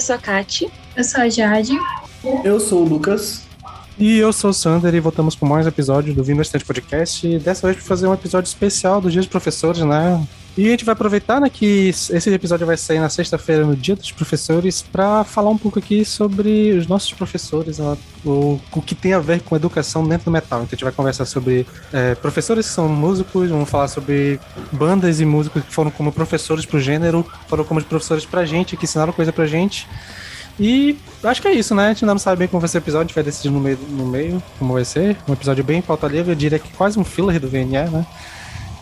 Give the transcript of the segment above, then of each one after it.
Eu sou a Kati. Eu sou a Jade. Eu sou o Lucas. E eu sou o Sander e voltamos com mais um episódio do Vindo Estante Podcast. E dessa vez para fazer um episódio especial dos Dias dos Professores, né? E a gente vai aproveitar né, que esse episódio vai sair na sexta-feira, no Dia dos Professores, para falar um pouco aqui sobre os nossos professores, o, o que tem a ver com educação dentro do metal. Então a gente vai conversar sobre é, professores que são músicos, vamos falar sobre bandas e músicos que foram como professores pro gênero, foram como professores pra gente, que ensinaram coisa pra gente. E acho que é isso, né? A gente ainda não sabe bem como vai ser o episódio, a gente vai decidir no meio, no meio como vai ser. Um episódio bem pauta livre, eu diria que quase um filler do VNE, né?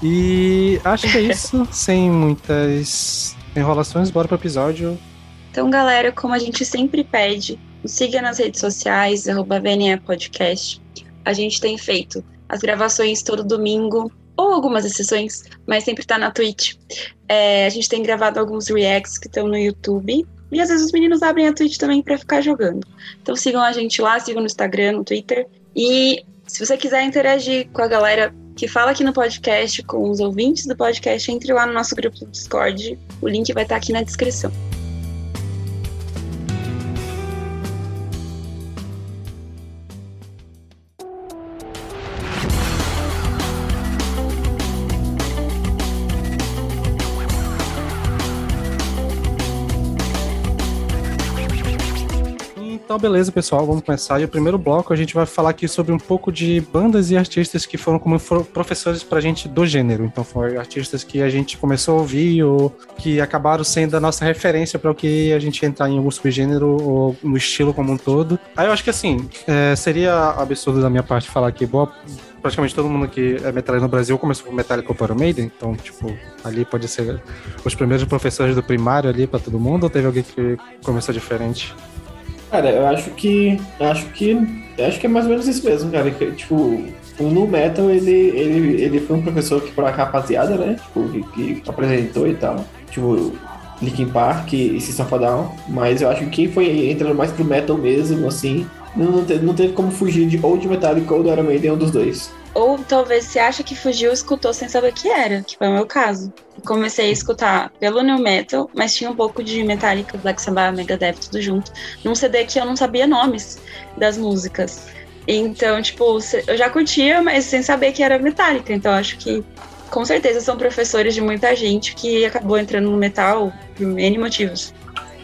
E acho que é isso, sem muitas enrolações, bora pro episódio. Então, galera, como a gente sempre pede, nos siga nas redes sociais, arroba VNE Podcast. A gente tem feito as gravações todo domingo, ou algumas exceções, mas sempre tá na Twitch. É, a gente tem gravado alguns reacts que estão no YouTube. E às vezes os meninos abrem a Twitch também para ficar jogando. Então sigam a gente lá, sigam no Instagram, no Twitter. E se você quiser interagir com a galera que fala aqui no podcast, com os ouvintes do podcast, entre lá no nosso grupo do Discord. O link vai estar aqui na descrição. Então, beleza, pessoal, vamos começar. E o primeiro bloco a gente vai falar aqui sobre um pouco de bandas e artistas que foram como foram professores pra gente do gênero. Então, foram artistas que a gente começou a ouvir ou que acabaram sendo a nossa referência para o que a gente entrar em algum subgênero ou no estilo como um todo. Aí eu acho que assim, é, seria absurdo da minha parte falar que boa praticamente todo mundo que é metalheiro no Brasil começou com Metallica ou Iron Maiden, então, tipo, ali pode ser os primeiros professores do primário ali para todo mundo, ou teve alguém que começou diferente? Cara, eu acho que. Acho que. Acho que é mais ou menos isso mesmo, cara. Que, tipo, o Nu Metal, ele, ele, ele foi um professor que, pra rapaziada, né? Tipo, que, que apresentou e tal. Tipo, Linkin Park e System of Down. Mas eu acho que quem foi entrando mais pro metal mesmo, assim, não, não, teve, não teve como fugir de ou de Metallica ou do Iron Maiden, um dos dois. Ou talvez você acha que fugiu, escutou sem saber que era, que foi o meu caso. Comecei a escutar pelo New Metal, mas tinha um pouco de Metallica, Black Sabbath, Megadeth, tudo junto. Num CD que eu não sabia nomes das músicas. Então, tipo, eu já curtia, mas sem saber que era Metallica. Então, acho que com certeza são professores de muita gente que acabou entrando no metal por N motivos.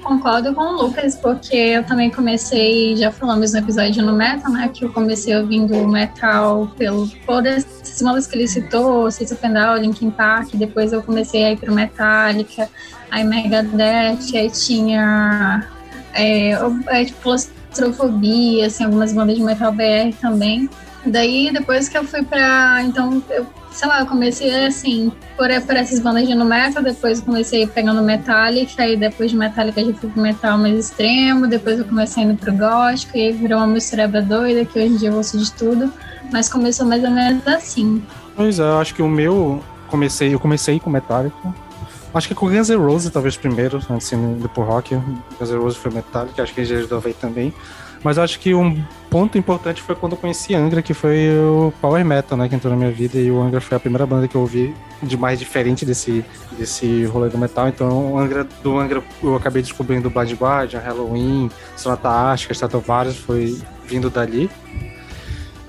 Concordo com o Lucas, porque eu também comecei, já falamos no episódio no Metal, né? Que eu comecei ouvindo metal pelo, por esses bandas que ele citou, System Down, Linkin Park, depois eu comecei a ir pro Metallica, aí Megadeth, aí tinha é, é, tipo, claustrofobia, assim, algumas bandas de metal BR também. Daí, depois que eu fui pra. Então, eu sei lá, eu comecei assim, por, por essas bandas de no metal, depois eu comecei pegando Metallica, aí depois de Metallica já fui pro metal mais extremo, depois eu comecei indo pro gótico, e aí virou uma mistureba doida, que hoje em dia eu ouço de tudo, mas começou mais ou menos assim. Pois é, eu acho que o meu, comecei, eu comecei com Metallica, acho que com Guns N' Roses talvez primeiro, assim, depois rock, Guns N' Roses foi Metallica, acho que já ajudou aí também, mas acho que um ponto importante foi quando eu conheci Angra, que foi o Power Metal, né, que entrou na minha vida, e o Angra foi a primeira banda que eu ouvi de mais diferente desse, desse rolê do metal. Então, Angra, do Angra eu acabei descobrindo Blind Guardian, Halloween, Sonata Ástica, Stratovarius, foi vindo dali.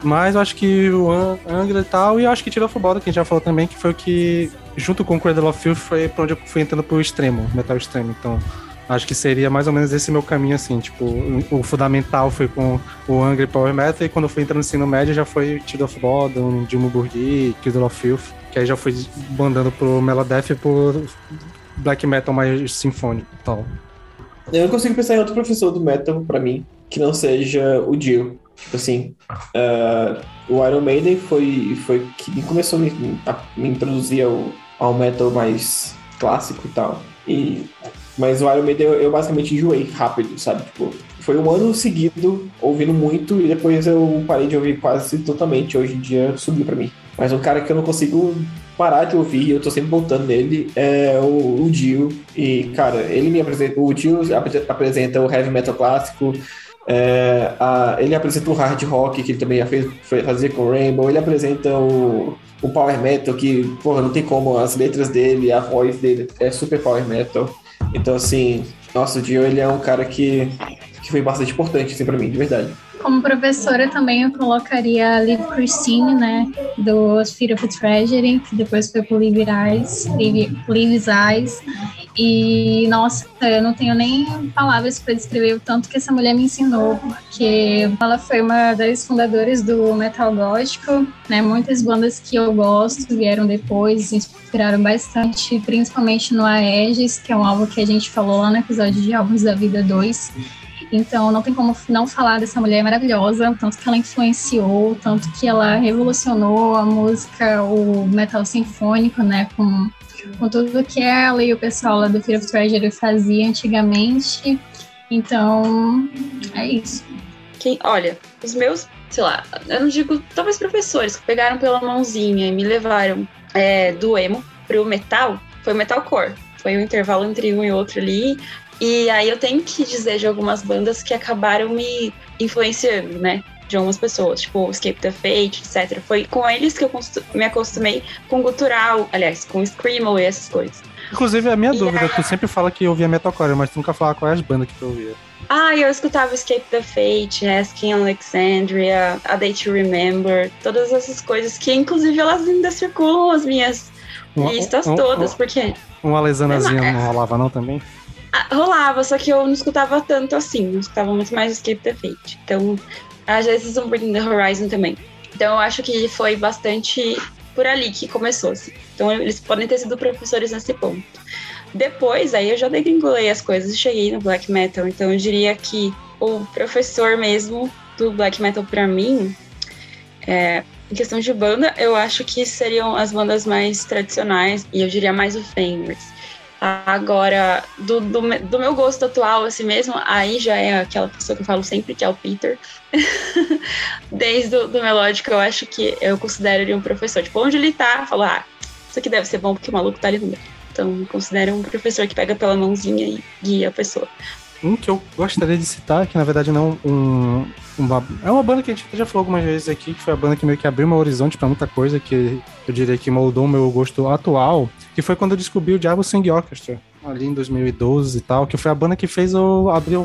Mas eu acho que o Angra e tal, e eu acho que tirou Football, que a gente já falou também, que foi o que, junto com o Cradle of Filth, foi pra onde eu fui entrando pro extremo, metal extremo. Então, Acho que seria mais ou menos esse meu caminho, assim, tipo, o fundamental foi com o Angry Power Metal, e quando eu fui entrando no ensino médio já foi Tid of Bodom, Dilma Burgi, Kid of Filth, que aí já fui bandando pro Meladeth e pro Black Metal mais sinfônico e tal. Eu não consigo pensar em outro professor do metal, pra mim, que não seja o Dio. Tipo assim, uh, o Iron Maiden foi, foi que começou a me, a me introduzir ao, ao metal mais clássico e tal. E, mas o Iron Maiden eu, eu basicamente enjoei rápido, sabe? Tipo, foi um ano seguido ouvindo muito e depois eu parei de ouvir quase totalmente. Hoje em dia subiu para mim. Mas um cara que eu não consigo parar de ouvir, eu tô sempre voltando nele, é o, o Dio. E, cara, ele me apresenta. O Dio apresenta o heavy metal clássico. É, a, ele apresenta o hard rock, que ele também já fez, fazer com o Rainbow. Ele apresenta o, o power metal, que, porra, não tem como. As letras dele, a voz dele é super power metal. Então, assim, nossa, o Dio, ele é um cara que que foi bastante importante, assim, pra mim, de verdade. Como professora também eu colocaria a Liv Christine, né, do Spirit of Treasury, que depois foi pro Live Eyes, Live's Eyes, e, nossa, eu não tenho nem palavras para descrever o tanto que essa mulher me ensinou, porque ela foi uma das fundadoras do metal gótico, né? Muitas bandas que eu gosto vieram depois, inspiraram bastante, principalmente no Aegis, que é um álbum que a gente falou lá no episódio de Álbuns da Vida 2, então não tem como não falar dessa mulher maravilhosa, tanto que ela influenciou, tanto que ela revolucionou a música, o metal sinfônico, né, com, com tudo que ela e o pessoal lá do Fear of Treasure fazia antigamente. Então, é isso. Quem, olha, os meus, sei lá, eu não digo, talvez professores que pegaram pela mãozinha e me levaram é, do emo pro metal, foi o metalcore. Foi o intervalo entre um e outro ali. E aí eu tenho que dizer de algumas bandas que acabaram me influenciando, né? De algumas pessoas, tipo Escape the Fate, etc. Foi com eles que eu me acostumei com gutural, aliás, com Screamo e essas coisas. Inclusive, a minha e dúvida, a... tu sempre fala que ouvia metalcore, mas tu nunca fala quais bandas que tu ouvia. Ah, eu escutava Escape the Fate, Asking Alexandria, A Day to Remember, todas essas coisas que, inclusive, elas ainda circulam as minhas um, listas um, todas, um, porque... Uma lesanazinha não rolava não também? Ah, rolava, só que eu não escutava tanto assim, eu escutava muito mais Escape the Fate. Então, às vezes um Bring the Horizon também. Então eu acho que foi bastante por ali que começou. Assim. Então eles podem ter sido professores nesse ponto. Depois, aí eu já degringolei as coisas e cheguei no black metal. Então eu diria que o professor mesmo do black metal para mim, é, em questão de banda, eu acho que seriam as bandas mais tradicionais e eu diria mais o Fenders. Agora, do, do, do, meu gosto atual, assim mesmo, aí já é aquela pessoa que eu falo sempre, que é o Peter. Desde o do melódico, eu acho que eu considero ele um professor. Tipo, onde ele tá, falo, ah, isso aqui deve ser bom porque o maluco tá ali no meio. Então, considero um professor que pega pela mãozinha e guia a pessoa. Um que eu gostaria de citar, que na verdade não um, uma, é uma banda que a gente já falou algumas vezes aqui, que foi a banda que meio que abriu meu horizonte para muita coisa, que eu diria que moldou o meu gosto atual, que foi quando eu descobri o Diabo Sing Orchestra, ali em 2012 e tal, que foi a banda que fez eu abrir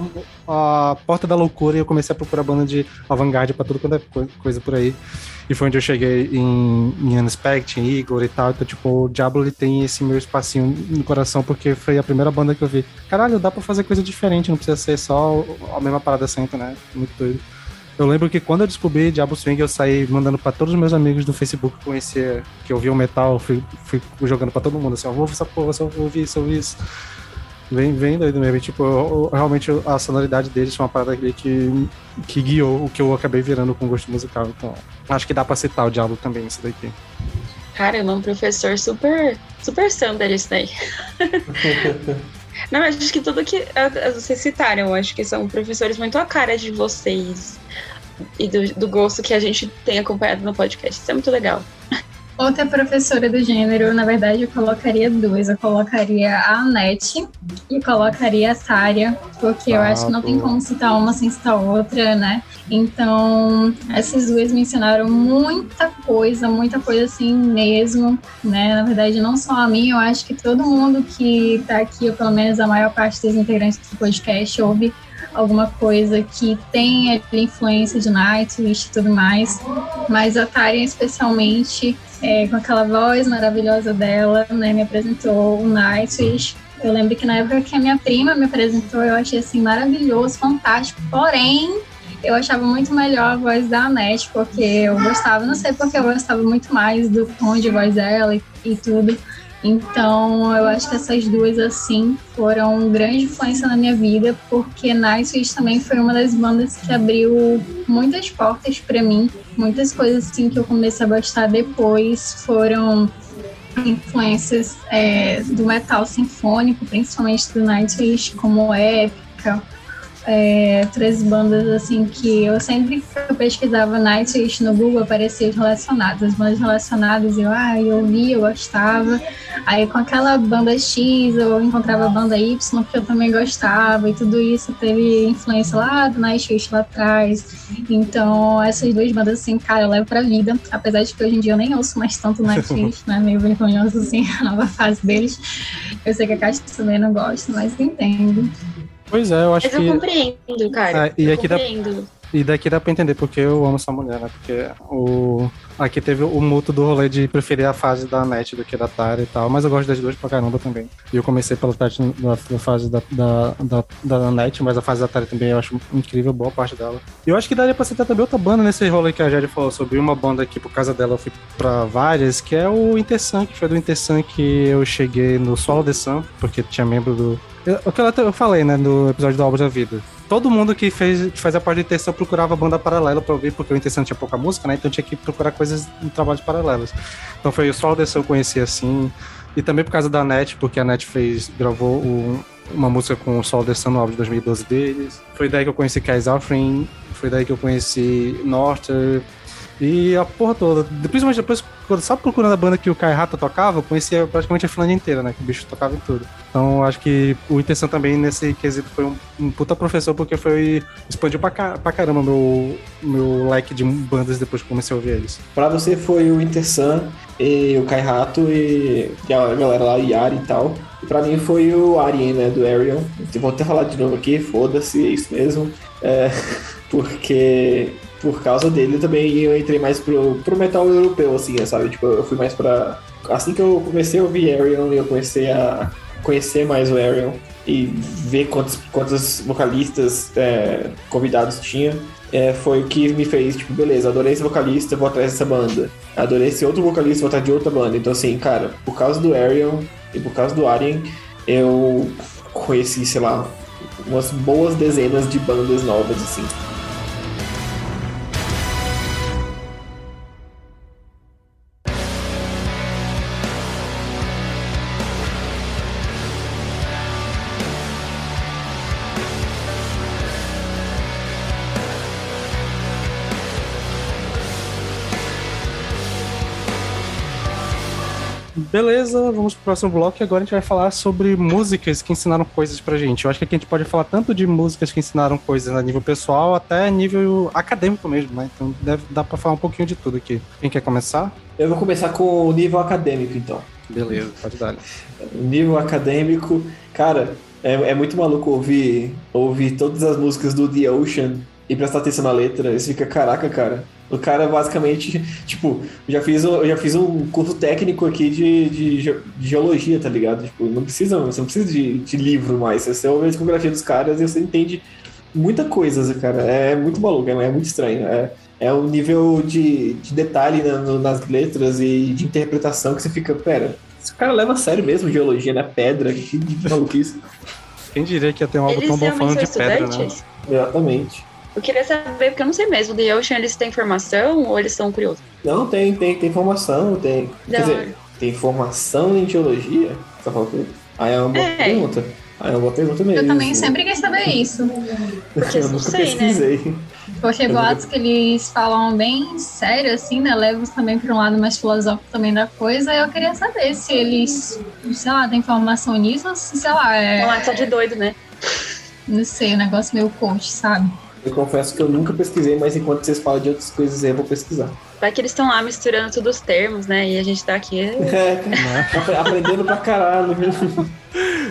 a porta da loucura e eu comecei a procurar banda de avant-garde pra tudo quanto é coisa por aí. E foi onde eu cheguei em, em Unspect, em Igor e tal. Então, tipo, o Diablo ele tem esse meu espacinho no coração, porque foi a primeira banda que eu vi. Caralho, dá pra fazer coisa diferente, não precisa ser só a mesma parada sempre, né? Muito doido. Eu lembro que quando eu descobri Diablo Swing, eu saí mandando para todos os meus amigos do Facebook que conhecia, que ouviam metal, fui, fui jogando para todo mundo, assim, ó, vou ouvir essa porra, só ouvir isso, ouvir isso. Vem, vem doido mesmo. tipo, eu, eu, realmente a sonoridade deles foi uma parada que, que guiou o que eu acabei virando com gosto musical. Então, acho que dá pra citar o Diablo também, isso daqui. Caramba, um professor super, super Sander isso daí. Não, acho que tudo que vocês citaram, acho que são professores muito a cara de vocês e do, do gosto que a gente tem acompanhado no podcast. Isso é muito legal. Outra professora do gênero, na verdade, eu colocaria duas. Eu colocaria a Anete e colocaria a Sária, porque ah, eu acho que não tem como citar uma sem citar outra, né? Então, essas duas me ensinaram muita coisa, muita coisa assim mesmo, né? Na verdade, não só a mim, eu acho que todo mundo que tá aqui, ou pelo menos a maior parte dos integrantes do podcast, ouve alguma coisa que tem influência de Nightwish e tudo mais, mas a Taryn especialmente, é, com aquela voz maravilhosa dela, né, me apresentou o Nightwish. Eu lembro que na época que a minha prima me apresentou, eu achei assim maravilhoso, fantástico, porém eu achava muito melhor a voz da Anete, porque eu gostava, não sei porque eu gostava muito mais do tom de voz dela e, e tudo. Então, eu acho que essas duas, assim, foram grande influência na minha vida, porque Nightwish também foi uma das bandas que abriu muitas portas para mim. Muitas coisas, assim, que eu comecei a gostar depois foram influências é, do metal sinfônico, principalmente do Nightwish, como Épica, é, três bandas assim que eu sempre que eu pesquisava Nightwish no Google aparecia relacionadas, as bandas relacionadas eu, ah, eu ouvia, eu gostava. Aí com aquela banda X eu encontrava a banda Y que eu também gostava e tudo isso teve influência lá do Nightwish lá atrás. Então essas duas bandas assim, cara, eu levo pra vida, apesar de que hoje em dia eu nem ouço mais tanto Nightwish, né, meio vergonhoso assim, a nova fase deles. Eu sei que a Caixa também não gosta, mas entendo. Pois é, eu acho Mas que. eu compreendo, cara. É, e eu aqui dá- compreendo. E daqui dá pra entender porque eu amo essa mulher, né? Porque o. Aqui teve o mútuo do rolê de preferir a fase da NET do que da Atari e tal, mas eu gosto das duas pra caramba também. E eu comecei pela parte da, da fase da, da, da, da NET, mas a fase da Atari também eu acho incrível, boa parte dela. E eu acho que daria pra citar também outra banda nesse rolê que a Jade falou sobre uma banda que por causa dela eu fui pra várias, que é o Intersun, que foi do Intersun que eu cheguei no Solo The Sun, porque tinha membro do. O que eu eu falei, né, no episódio do Álbum da Vida todo mundo que fez que fazia parte do Intenção procurava banda paralela pra ouvir, porque o Intenção tinha pouca música, né? Então tinha que procurar coisas em trabalhos paralelos. Então foi o Sol Desse eu conheci assim. E também por causa da NET, porque a NET fez, gravou uma música com o Sol Descendo no álbum de 2012 deles. Foi daí que eu conheci Kais Offering, foi daí que eu conheci Norter. E a porra toda. Principalmente depois, só procurando a banda que o Kai Rata tocava, eu conhecia praticamente a Finlândia inteira, né? Que o bicho tocava em tudo. Então acho que o Intenção também nesse quesito foi um, um puta professor, porque foi. expandiu pra, pra caramba meu, meu leque de bandas depois que comecei a ouvir eles. Pra você foi o Intersun e o Kai Rato e, e a galera lá, Yari e tal. E pra mim foi o Arien, né, do Ariel. Vou até falar de novo aqui, foda-se, é isso mesmo. É, porque por causa dele também eu entrei mais pro, pro metal europeu, assim, sabe? Tipo, eu fui mais pra. Assim que eu comecei a ouvir Ariel, eu comecei a conhecer mais o Ariel e ver quantos, quantos vocalistas é, convidados tinha. é, foi o que me fez, tipo, beleza, adorei esse vocalista, vou atrás dessa banda. Adorei esse outro vocalista, vou atrás de outra banda. Então, assim, cara, por causa do Ariel e por causa do Arien, eu conheci, sei lá, umas boas dezenas de bandas novas, assim. Beleza, vamos pro próximo bloco e agora a gente vai falar sobre músicas que ensinaram coisas pra gente. Eu acho que aqui a gente pode falar tanto de músicas que ensinaram coisas a nível pessoal até a nível acadêmico mesmo, né? Então deve dar pra falar um pouquinho de tudo aqui. Quem quer começar? Eu vou começar com o nível acadêmico, então. Beleza, pode dar. Nível acadêmico, cara, é, é muito maluco ouvir, ouvir todas as músicas do The Ocean e prestar atenção na letra. Você fica, caraca, cara. O cara basicamente, tipo, eu já fiz um, eu já fiz um curso técnico aqui de, de, de geologia, tá ligado? Tipo, não precisa, você não precisa de, de livro mais. Você ouve a discografia dos caras e você entende muita coisa, cara. É muito maluco, é, é muito estranho. É, é um nível de, de detalhe na- no- nas letras e de interpretação que você fica, pera, esse cara leva a sério mesmo geologia, né? Pedra, que maluquice. Quem diria que ia ter um álbum tão bom falando de pedra, né? Exatamente. Eu queria saber, porque eu não sei mesmo, The Ocean, eles têm formação ou eles são curiosos? Não, tem, tem, tem formação, tem. Da Quer hora. dizer, tem formação em geologia? Tá falando? Aí é uma boa É. pergunta. Aí é uma boa pergunta mesmo. Eu também sempre quis saber isso. Porque eu não nunca sei, né? pesquisei. Porque boatos que eles falam bem sério, assim, né? Levam também para um lado mais filosófico também da coisa. Eu queria saber se eles, sei lá, têm formação nisso ou se, sei lá, é. Vamos lá, só de doido, né? Não sei, um negócio meio coach, sabe? Eu confesso que eu nunca pesquisei, mas enquanto vocês falam de outras coisas aí, eu vou pesquisar. Vai que eles estão lá misturando todos os termos, né? E a gente tá aqui. É, apre- aprendendo pra caralho.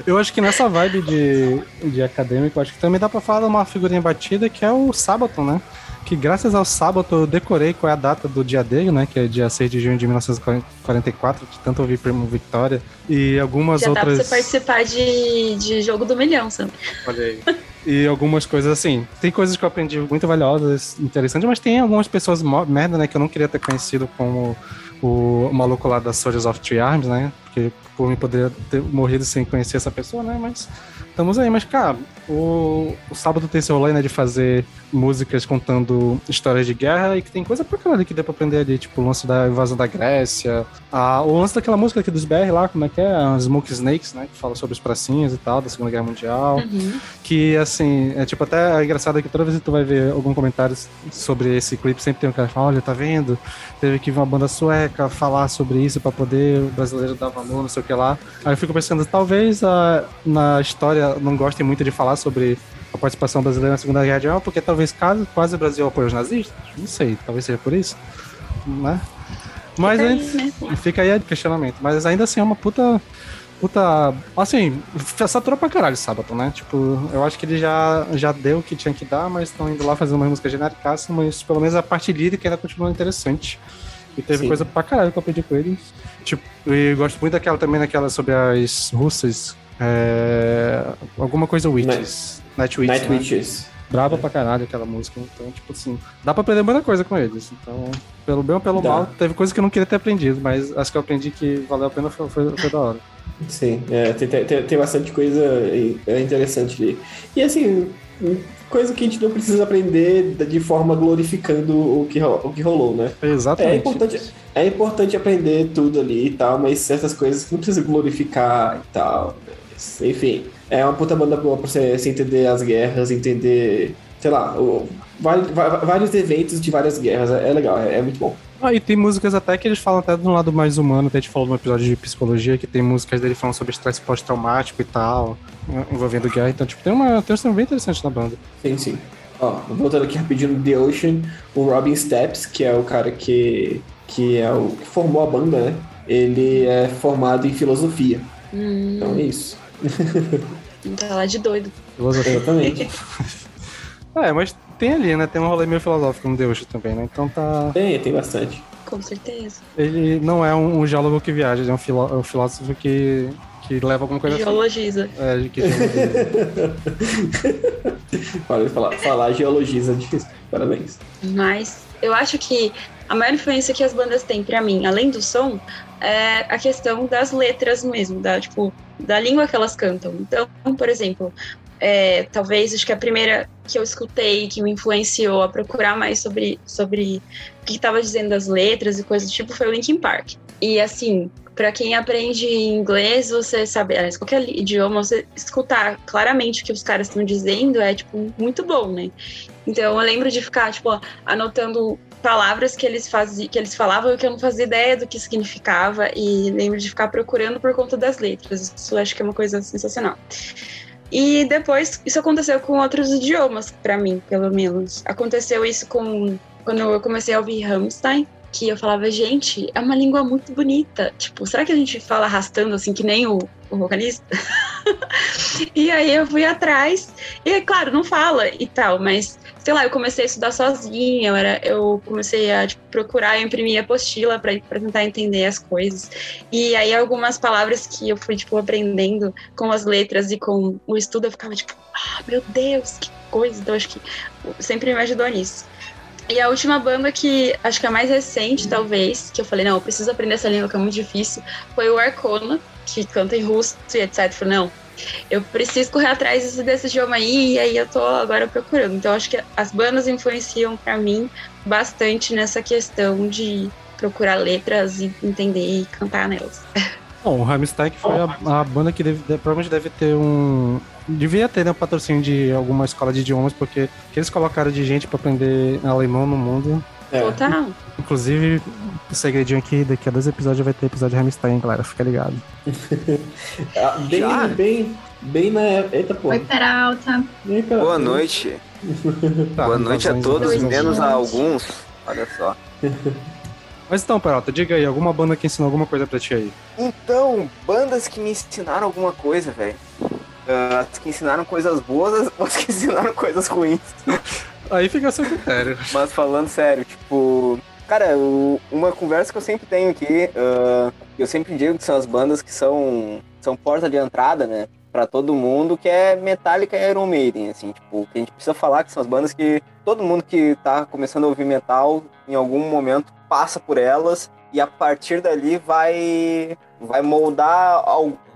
Eu acho que nessa vibe de, de acadêmico, acho que também dá pra falar de uma figurinha batida que é o Sabaton, né? Que graças ao Sabaton eu decorei qual é a data do dia dele, né? Que é dia 6 de junho de 1944, de tanto ouvir Primo Victoria. E algumas Já dá pra outras. você participar de, de jogo do milhão, Sam. Olha aí. E algumas coisas assim. Tem coisas que eu aprendi muito valiosas, interessantes, mas tem algumas pessoas merda, né? Que eu não queria ter conhecido como o, maluco lá da Soldiers of Three Arms, né? Porque por mim poderia ter morrido sem conhecer essa pessoa, né? Mas estamos aí. Mas, cara, o, o sábado tem esse rolê, né? De fazer músicas contando histórias de guerra e que tem coisa pra caralho que deu pra aprender ali, tipo o lance da invasão da Grécia, a, o lance daquela música aqui dos BR lá, como é que é? As Smoke Snakes, né? Que fala sobre os pracinhas e tal, da Segunda Guerra Mundial. Uhum. Que, assim, é tipo, até é engraçado que toda vez que tu vai ver algum comentário sobre esse clipe, sempre tem um cara que fala, olha, tá vendo? Teve que vir uma banda sueca falar sobre isso pra poder o brasileiro dar valor, não sei o que lá. Aí eu fico pensando, talvez a, na história não gostem muito de falar sobre a participação brasileira na Segunda Guerra Mundial, porque talvez quase, quase o Brasil apoia os nazistas. Não sei, talvez seja por isso. Né? Mas Fica aí, aí, né? fica aí o questionamento. Mas ainda assim é uma puta. Puta. Assim, saturou pra caralho sábado, né? Tipo, eu acho que ele já, já deu o que tinha que dar, mas estão indo lá fazendo uma música genérica, mas pelo menos a parte lírica ainda continua interessante. E teve Sim. coisa pra caralho que eu aprendi com ele. Tipo, e eu gosto muito daquela também, daquela sobre as russas. É, alguma coisa Witches. Night Witches. Night né? Witches. Braba pra caralho aquela música. Então, tipo assim, dá pra aprender muita coisa com eles. Então, pelo bem ou pelo Dá. mal, teve coisa que eu não queria ter aprendido, mas as que eu aprendi que valeu a pena foi, foi, foi da hora. Sim, é, tem, tem, tem bastante coisa é, interessante ali. E assim, coisa que a gente não precisa aprender de forma glorificando o que, o que rolou, né? É Exatamente. importante, é importante aprender tudo ali e tal, mas certas coisas que não precisa glorificar e tal. mas, enfim, é uma puta banda boa pra você, você entender as guerras, entender, sei lá, o- va- vários eventos de várias guerras. É, é legal, é, é muito bom. Ah, e tem músicas até que eles falam até de um lado mais humano, até a gente falou no episódio de psicologia, que tem músicas dele falando sobre estresse pós-traumático e tal, envolvendo guerra. Então, tipo, tem uma um som bem interessante na banda. Sim, sim. Ó, voltando aqui rapidinho no The Ocean, o Robin Steps, que é o cara que, que é o que formou a banda, né? Ele é formado em filosofia. Hum, Então é isso. tá lá de doido. Filosofia. Exatamente. É, mas tem ali, né? Tem um rolê meio filosófico no Deus também, né? Então tá. tem, tem bastante. Com certeza. Ele não é um, um geólogo que viaja, ele é um, filó- um filósofo que, que leva alguma coisa assim. Geologiza. É, que geologia. Olha, falar, falar geologiza é difícil. Parabéns. Mas eu acho que a maior influência que as bandas têm pra mim, além do som, é a questão das letras mesmo, da, tipo, da língua que elas cantam. Então, por exemplo, é, talvez acho que a primeira que eu escutei que me influenciou a procurar mais sobre, sobre o que estava dizendo das letras e coisas do tipo foi o Linkin Park. E assim, para quem aprende inglês, você sabe, aliás, qualquer idioma, você escutar claramente o que os caras estão dizendo é tipo muito bom, né? Então eu lembro de ficar tipo anotando palavras que eles faziam, que eles falavam e que eu não fazia ideia do que significava e lembro de ficar procurando por conta das letras. Isso acho que é uma coisa sensacional. E depois isso aconteceu com outros idiomas para mim, pelo menos. Aconteceu isso com quando eu comecei a ouvir Rammstein, que eu falava, gente, é uma língua muito bonita. Tipo, será que a gente fala arrastando assim que nem o, o vocalista? e aí eu fui atrás, e claro, não fala e tal, mas sei lá, eu comecei a estudar sozinha, eu, era, eu comecei a tipo, procurar, eu imprimir apostila para tentar entender as coisas. E aí algumas palavras que eu fui tipo aprendendo com as letras e com o estudo, eu ficava tipo, ah, meu Deus, que coisa. Então acho que sempre me ajudou nisso. E a última banda que acho que é a mais recente, talvez, que eu falei, não, eu preciso aprender essa língua que é muito difícil, foi o Arcona, que canta em russo e etc. Eu falei, não, eu preciso correr atrás desse, idioma aí, e aí eu tô agora procurando. Então acho que as bandas influenciam para mim bastante nessa questão de procurar letras e entender e cantar nelas. Bom, o Rammstein foi a, a banda que deve, provavelmente deve ter um. Devia ter né, um patrocínio de alguma escola de idiomas, porque que eles colocaram de gente pra aprender alemão no mundo. É. Total. Inclusive, o segredinho aqui, daqui a dois episódios vai ter episódio de Rammstein, galera. Fica ligado. Ah, bem, Já? bem, bem na. Eita, pô. Oi, Peralta. Pra- Boa noite. Tá, Boa noite a invasões- todos, menos a alguns. Olha só. Mas então, Peralta, diga aí, alguma banda que ensinou alguma coisa pra ti aí? Então, bandas que me ensinaram alguma coisa, velho. Ah, as que ensinaram coisas boas, as que ensinaram coisas ruins. Aí fica a seu critério. Mas falando sério, tipo. Cara, o- uma conversa que eu sempre tenho aqui, ah, eu sempre digo que são as bandas que são, são porta de entrada, né? Pra todo mundo, que é Metallica e Iron Maiden, assim, tipo, que a gente precisa falar que são as bandas que todo mundo que tá começando a ouvir metal, em algum momento, passa por elas e a partir dali vai vai moldar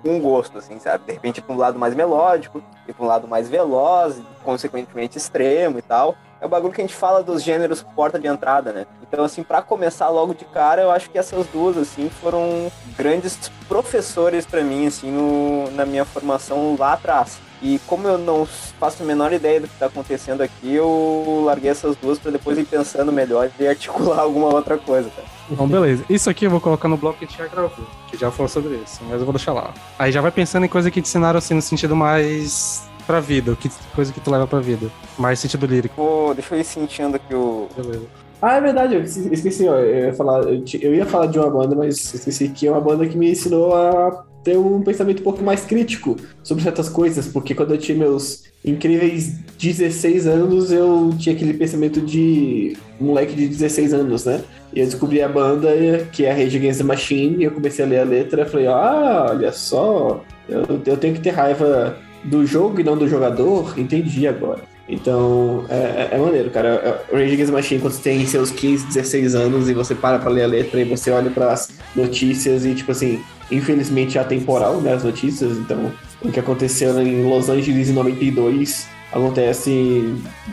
algum gosto, assim, sabe? De repente para um lado mais melódico, e para um lado mais veloz, consequentemente extremo e tal. É o bagulho que a gente fala dos gêneros porta de entrada, né? Então, assim, para começar logo de cara, eu acho que essas duas, assim, foram grandes professores para mim, assim, no, na minha formação lá atrás. E como eu não faço a menor ideia do que está acontecendo aqui, eu larguei essas duas para depois ir pensando melhor e articular alguma outra coisa, cara. Então, beleza. Isso aqui eu vou colocar no bloco que a gente já gravou, que já falou sobre isso, mas eu vou deixar lá. Aí já vai pensando em coisa que te ensinaram, assim, no sentido mais pra vida, que, coisa que tu leva pra vida. Mais sentido lírico. Pô, deixa eu ir sentindo aqui o. Beleza. Ah, é verdade, eu esqueci, ó, eu, ia falar, eu ia falar de uma banda, mas esqueci que é uma banda que me ensinou a ter um pensamento um pouco mais crítico sobre certas coisas, porque quando eu tinha meus incríveis 16 anos, eu tinha aquele pensamento de moleque de 16 anos, né? E eu descobri a banda, que é a Rage Against the Machine, e eu comecei a ler a letra, falei, ah, olha só, eu, eu tenho que ter raiva do jogo e não do jogador, entendi agora. Então, é, é- é maneiro, cara. O Rage Against the Machine, quando você tem seus 15, 16 anos e você para pra ler a letra e você olha pras notícias e, tipo assim, infelizmente é atemporal, né, as notícias. Então, o que aconteceu em Los Angeles em 92 acontece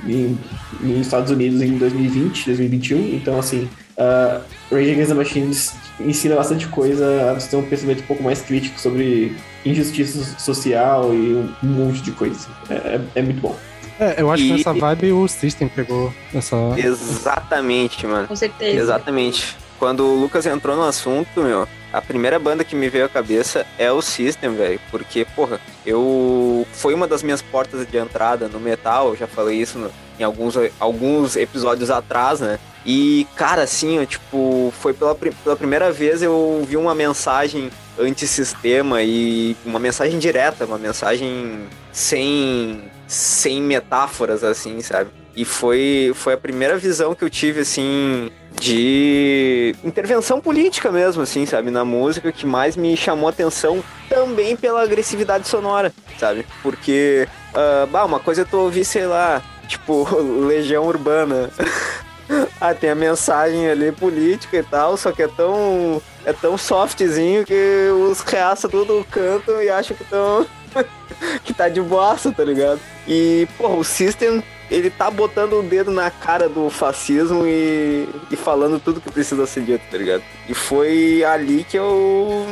em, nos Estados Unidos em 2020, 2021. Então, assim, uh, Rage Against the Machine ensina bastante coisa a você ter um pensamento um pouco mais crítico sobre injustiça social e um monte de coisa. É, é- é muito bom. É, eu acho que E- nessa vibe o System pegou essa. Exatamente, mano. Com certeza. Exatamente. Quando o Lucas entrou no assunto, meu, a primeira banda que me veio à cabeça é o System, velho. Porque, porra, eu. Foi uma das minhas portas de entrada no metal, eu já falei isso no- em alguns, alguns episódios atrás, né? E, cara, assim, ó, tipo, foi pela, pela primeira vez eu vi uma mensagem antissistema e uma mensagem direta, uma mensagem sem, sem metáforas, assim, sabe? E foi, foi a primeira visão que eu tive, assim, de intervenção política mesmo, assim, sabe? Na música que mais me chamou atenção também pela agressividade sonora, sabe? Porque, ah, bah, uma coisa é tu ouvir, sei lá, tipo, Legião Urbana. ah, tem a mensagem ali política e tal, só que é tão. É tão softzinho que os reaça tudo cantam e acham que estão. que tá de bosta, tá ligado? E, porra, o System, ele tá botando o dedo na cara do fascismo e, e falando tudo que precisa ser dito, tá ligado? E foi ali que eu,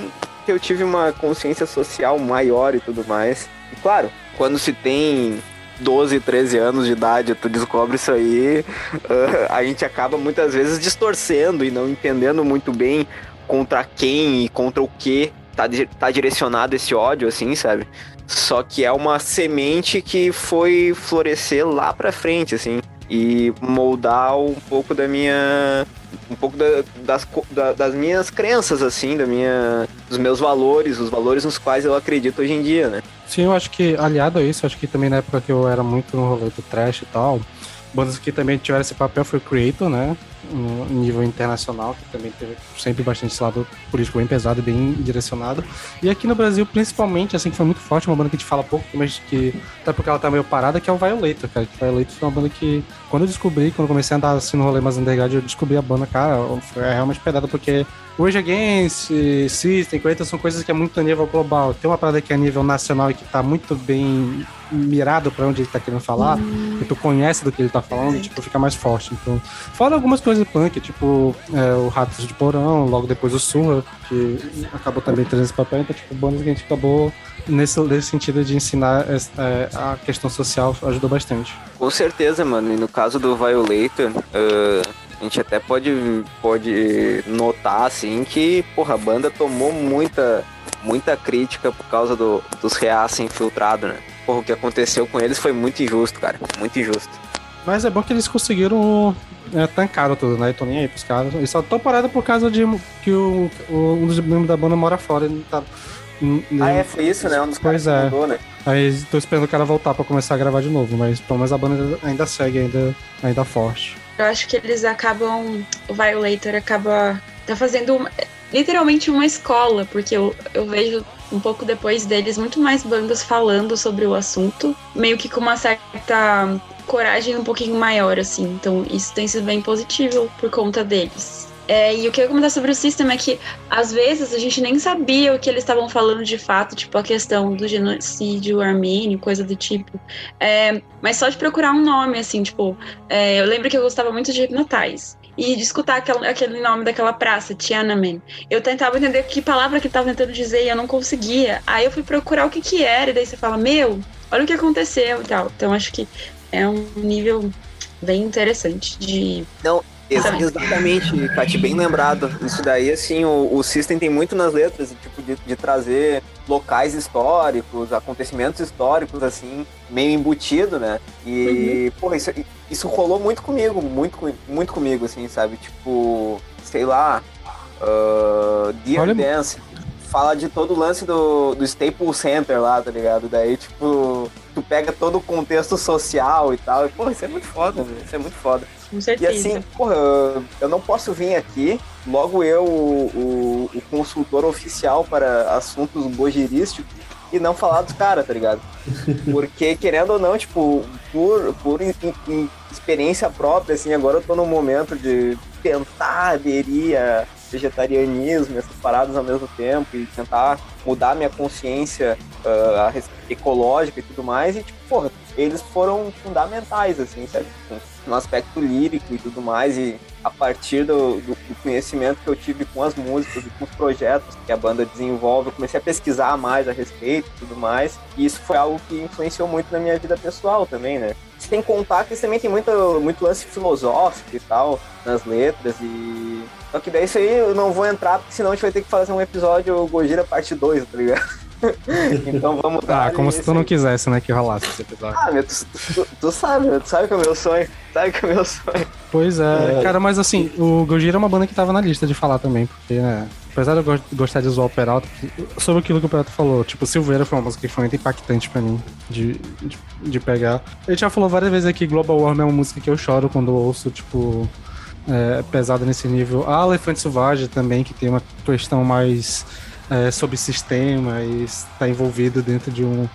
que eu tive uma consciência social maior e tudo mais. E claro, quando se tem 12, 13 anos de idade, tu descobre isso aí, a gente acaba muitas vezes distorcendo e não entendendo muito bem contra quem e contra o que tá, tá direcionado esse ódio, assim, sabe? Só que é uma semente que foi florescer lá pra frente, assim, e moldar um pouco da minha. um pouco da- das, da- das minhas crenças, assim, da minha, dos meus valores, os valores nos quais eu acredito hoje em dia, né? Sim, eu acho que, aliado a isso, acho que também na época que eu era muito no rolê do trash e tal, bandas que também tiveram esse papel foi o Creator, né? No nível internacional, que também teve sempre bastante esse lado político bem pesado e bem direcionado. E aqui no Brasil, principalmente, assim, que foi muito forte, uma banda que a gente fala pouco, mas que, até porque ela tá meio parada, que é o Violator, cara. Que Violator foi uma banda que, quando eu descobri, quando eu comecei a andar assim no rolê mais underground, eu descobri a banda, cara, foi realmente pedada, porque Rage Against, System, Creator são coisas que é muito a nível global. Tem uma parada que é a nível nacional e que tá muito bem mirado pra onde ele tá querendo falar, e tu conhece do que ele tá falando, tipo, fica mais forte. Então, fora algumas coisas punk, tipo é, o Ratos de Porão, logo depois o Surra, que acabou também trazendo esse papel, então, tipo, bandas que a gente acabou nesse, nesse sentido de ensinar essa- é, a questão social ajudou bastante. Com certeza, mano. E no caso do Violator, ah, a gente até pode, pode notar, assim, que, porra, a banda tomou muita, muita crítica por causa do, dos reaça infiltrados, né? Porra, o que aconteceu com eles foi muito injusto, cara. Muito injusto. Mas é bom que eles conseguiram é, tancaram tudo, né? Tô nem aí pros caras. Eles só estão parados por causa de que o, o- um dos membros da banda mora fora e não tá. Ah, é, foi isso, né? Um dos Pois caras é. mudou, né? Aí tô esperando o cara voltar pra começar a gravar de novo, mas pelo menos a banda ainda segue, ainda, ainda forte. Eu acho que eles acabam. O Violator acaba. tá fazendo uma- literalmente uma escola, porque eu, eu vejo um pouco depois deles muito mais bandas falando sobre o assunto, meio que com uma certa coragem um pouquinho maior, assim. Então isso tem sido bem positivo por conta deles. É, e o que eu ia comentar sobre o System é que, às vezes, a gente nem sabia o que eles estavam falando de fato, tipo a questão do genocídio armênio, coisa do tipo. É, mas só de procurar um nome, assim, tipo, é, eu lembro que eu gostava muito de Hypnotize. E de escutar aquele, aquele nome daquela praça, Tiananmen. Eu tentava entender que palavra que ele tava tentando dizer e eu não conseguia. Aí eu fui procurar o que que era, e daí você fala, meu, olha o que aconteceu e tal. Então acho que é um nível bem interessante de. Não, ex exatamente, Kati, bem lembrado. Isso daí, assim, o, o System tem muito nas letras, tipo, de, de trazer locais históricos, acontecimentos históricos, assim, meio embutido, né? E, uhum. porra, isso, isso rolou muito comigo, muito, muito comigo, assim, sabe? Tipo, sei lá, uh, Dear Olha... Dance fala de todo o lance do, do Staples Center lá, tá ligado? Daí, tipo, tu pega todo o contexto social e tal. E, porra, isso é muito foda, velho. Isso é muito foda. Com certeza. E assim, porra, eu não posso vir aqui, logo eu, o, o consultor oficial para assuntos gojirísticos, e não falar dos caras, tá ligado? Porque, querendo ou não, tipo, por, por in, in, experiência própria, assim, agora eu tô num momento de tentar aderir a vegetarianismo, essas paradas ao mesmo tempo e tentar mudar minha consciência uh, ecológica e tudo mais. E, tipo, porra, eles foram fundamentais, assim, sabe? No aspecto lírico e tudo mais. E a partir do, do, conhecimento que eu tive com as músicas e com os projetos que a banda desenvolve, eu comecei a pesquisar mais a respeito e tudo mais. E isso foi algo que influenciou muito na minha vida pessoal também, né? Sem contar que também tem muito, muito lance filosófico e tal nas letras e só que daí isso aí eu não vou entrar, porque senão a gente vai ter que fazer um episódio Gojira parte 2, tá ligado? então vamos lá. Ah, como se tu não quisesse, né, que rolasse esse episódio. Ah, meu, tu, tu, tu, sabe, tu sabe que é o meu sonho. Sabe que é o meu sonho. Pois é, é. cara, mas assim, o Gojira é uma banda que tava na lista de falar também, porque, né, apesar de eu gostar de usar o Peralta, sobre aquilo que o Peralta falou, tipo, Silveira foi uma música que foi muito impactante pra mim de, de, de pegar. Ele já falou várias vezes aqui, Global Warm é uma música que eu choro quando eu ouço, tipo, é, pesada nesse nível. A Elefante Selvagem também, que tem uma questão mais é, sobre sistema e está envolvido dentro de um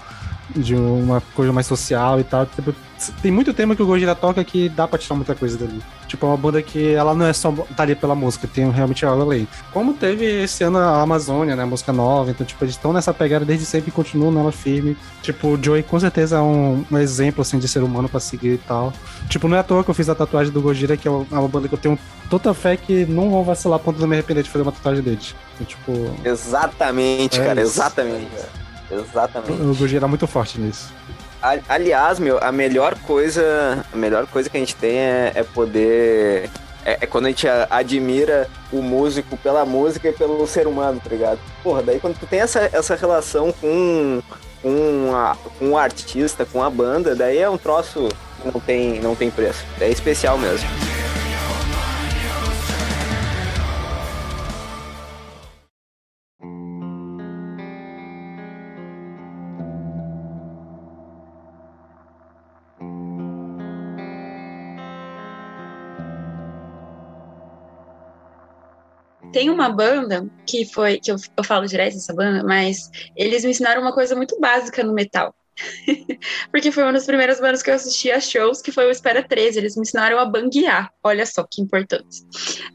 de uma coisa mais social e tal. Tipo, tem muito tema que o Gojira toca que dá pra tirar muita coisa dali. Tipo, é uma banda que ela não é só tá ali pela música, tem realmente algo ali. Como teve esse ano a Amazônia, né? A música nova, então, tipo, eles estão nessa pegada desde sempre e continuam nela firme. Tipo, o Joey com certeza é um, um, exemplo, assim, de ser humano pra seguir e tal. Tipo, não é à toa que eu fiz a tatuagem do Gojira, que é uma banda que eu tenho toda fé que não vão vacilar a ponto de me arrepender de fazer uma tatuagem deles. Então, tipo... Exatamente, é cara, isso. exatamente. Exatamente. O Gojira é muito forte nisso. Aliás, meu, a melhor coisa, a melhor coisa que a gente tem é, é poder é, é, quando a gente admira o músico pela música e pelo ser humano, tá ligado? Porra, daí quando tu tem essa, essa relação com, com, a, com o artista, com a banda, daí é um troço que não tem, não tem preço. É especial mesmo. Tem uma banda que foi, que eu, eu falo direto dessa banda, mas eles me ensinaram uma coisa muito básica no metal. Porque foi uma das primeiras bandas que eu assisti a shows, que foi o Espera 13. Eles me ensinaram a banguear. Olha só que importante.